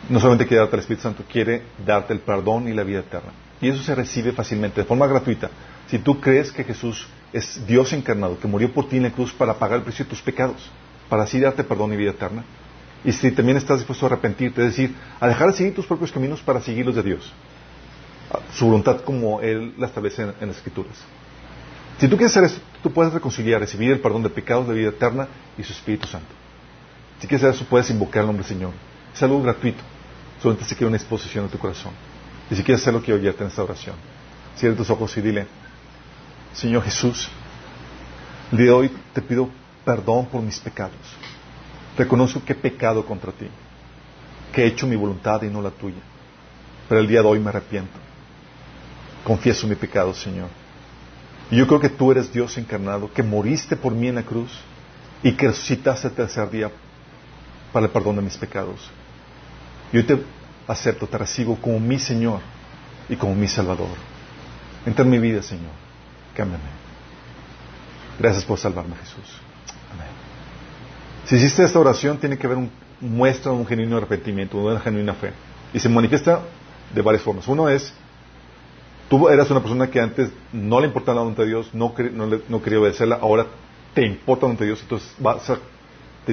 Speaker 1: No solamente quiere darte el Espíritu Santo, quiere darte el perdón y la vida eterna. Y eso se recibe fácilmente, de forma gratuita. Si tú crees que Jesús es Dios encarnado, que murió por ti en la cruz para pagar el precio de tus pecados, para así darte perdón y vida eterna. Y si también estás dispuesto a arrepentirte, es decir, a dejar de seguir tus propios caminos para seguir los de Dios. Su voluntad como Él la establece en, las Escrituras. Si tú quieres hacer eso, tú puedes reconciliar, recibir el perdón de pecados, de vida eterna y su Espíritu Santo. Si quieres hacer eso, puedes invocar el nombre del Señor. Es gratuito. Solamente se quiere una exposición de tu corazón. Y si quieres hacerlo, quiero guiarte en esta oración. Cierra tus ojos y dile, Señor Jesús, el día de hoy te pido perdón por mis pecados. Reconozco que he pecado contra ti, que he hecho mi voluntad y no la tuya. Pero el día de hoy me arrepiento. Confieso mi pecado, Señor. Y yo creo que tú eres Dios encarnado, que moriste por mí en la cruz y que resucitaste el tercer día para el perdón de mis pecados. Y hoy te acepto, te recibo como mi Señor y como mi Salvador. Entra en mi vida, Señor. Cámbiame. Gracias por salvarme, Jesús. Si hiciste esta oración, tiene que haber un muestra un genuino arrepentimiento, una genuina fe. Y se manifiesta de varias formas. Uno es, tú eras una persona que antes no le importaba la voluntad de Dios, no, no, quería obedecerla, ahora te importa la voluntad de Dios, entonces vas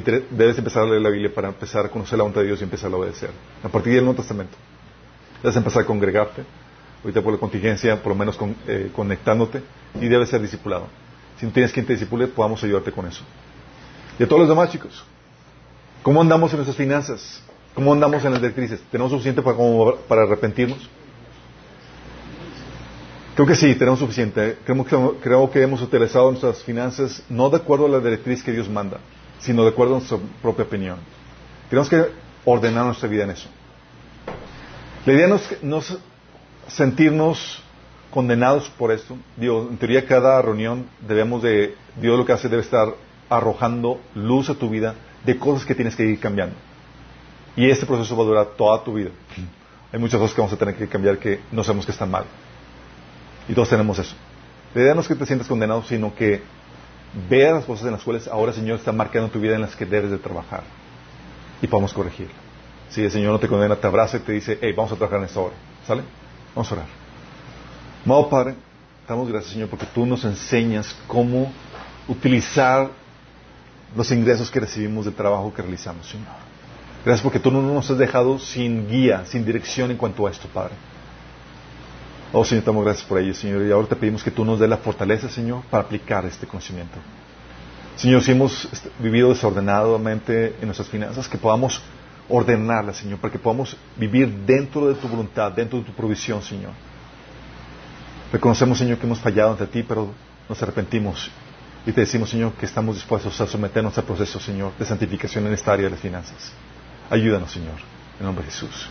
Speaker 1: debes empezar a leer la Biblia para empezar a conocer la voluntad de Dios y empezar a obedecer. A partir del Nuevo Testamento. Debes empezar a congregarte, ahorita por la contingencia, por lo menos eh, conectándote, y debes ser discipulado. Si no tienes quien te disipule, podamos ayudarte con eso. Y a todos los demás, chicos. ¿Cómo andamos en nuestras finanzas? ¿Cómo andamos en las directrices? ¿Tenemos suficiente para, arrepentirnos? Creo que sí, tenemos suficiente. Creo que, creo que hemos utilizado nuestras finanzas no de acuerdo a la directriz que Dios manda, sino de acuerdo a nuestra propia opinión. Tenemos que ordenar nuestra vida en eso. La idea no es, sentirnos condenados por esto. Dios, en teoría cada reunión debemos de, Dios lo que hace debe estar arrojando luz a tu vida de cosas que tienes que ir cambiando. Y este proceso va a durar toda tu vida. Hay muchas cosas que vamos a tener que cambiar que no sabemos que están mal. Y todos tenemos eso. La idea no es que te sientas condenado, sino que veas las cosas en las cuales ahora Señor está marcando tu vida en las que debes de trabajar. Y podemos corregir. Si el Señor no te condena, te abraza y te dice, hey, vamos a trabajar en esta hora. ¿Sale? Vamos a orar. Amado Padre, damos gracias, Señor, porque tú nos enseñas cómo utilizar los ingresos que recibimos del trabajo que realizamos, Señor. Gracias porque tú no nos has dejado sin guía, sin dirección en cuanto a esto, Padre. Oh, Señor, te damos gracias por ello, Señor. Y ahora te pedimos que tú nos dé la fortaleza, Señor, para aplicar este conocimiento. Señor, si hemos vivido desordenadamente en nuestras finanzas, que podamos ordenarlas, Señor, para que podamos vivir dentro de tu voluntad, dentro de tu provisión, Señor. Reconocemos, Señor, que hemos fallado ante ti, pero nos arrepentimos y te decimos, Señor, que estamos dispuestos a someternos al proceso, Señor, de santificación en esta área de las finanzas. Ayúdanos, Señor, en nombre de Jesús.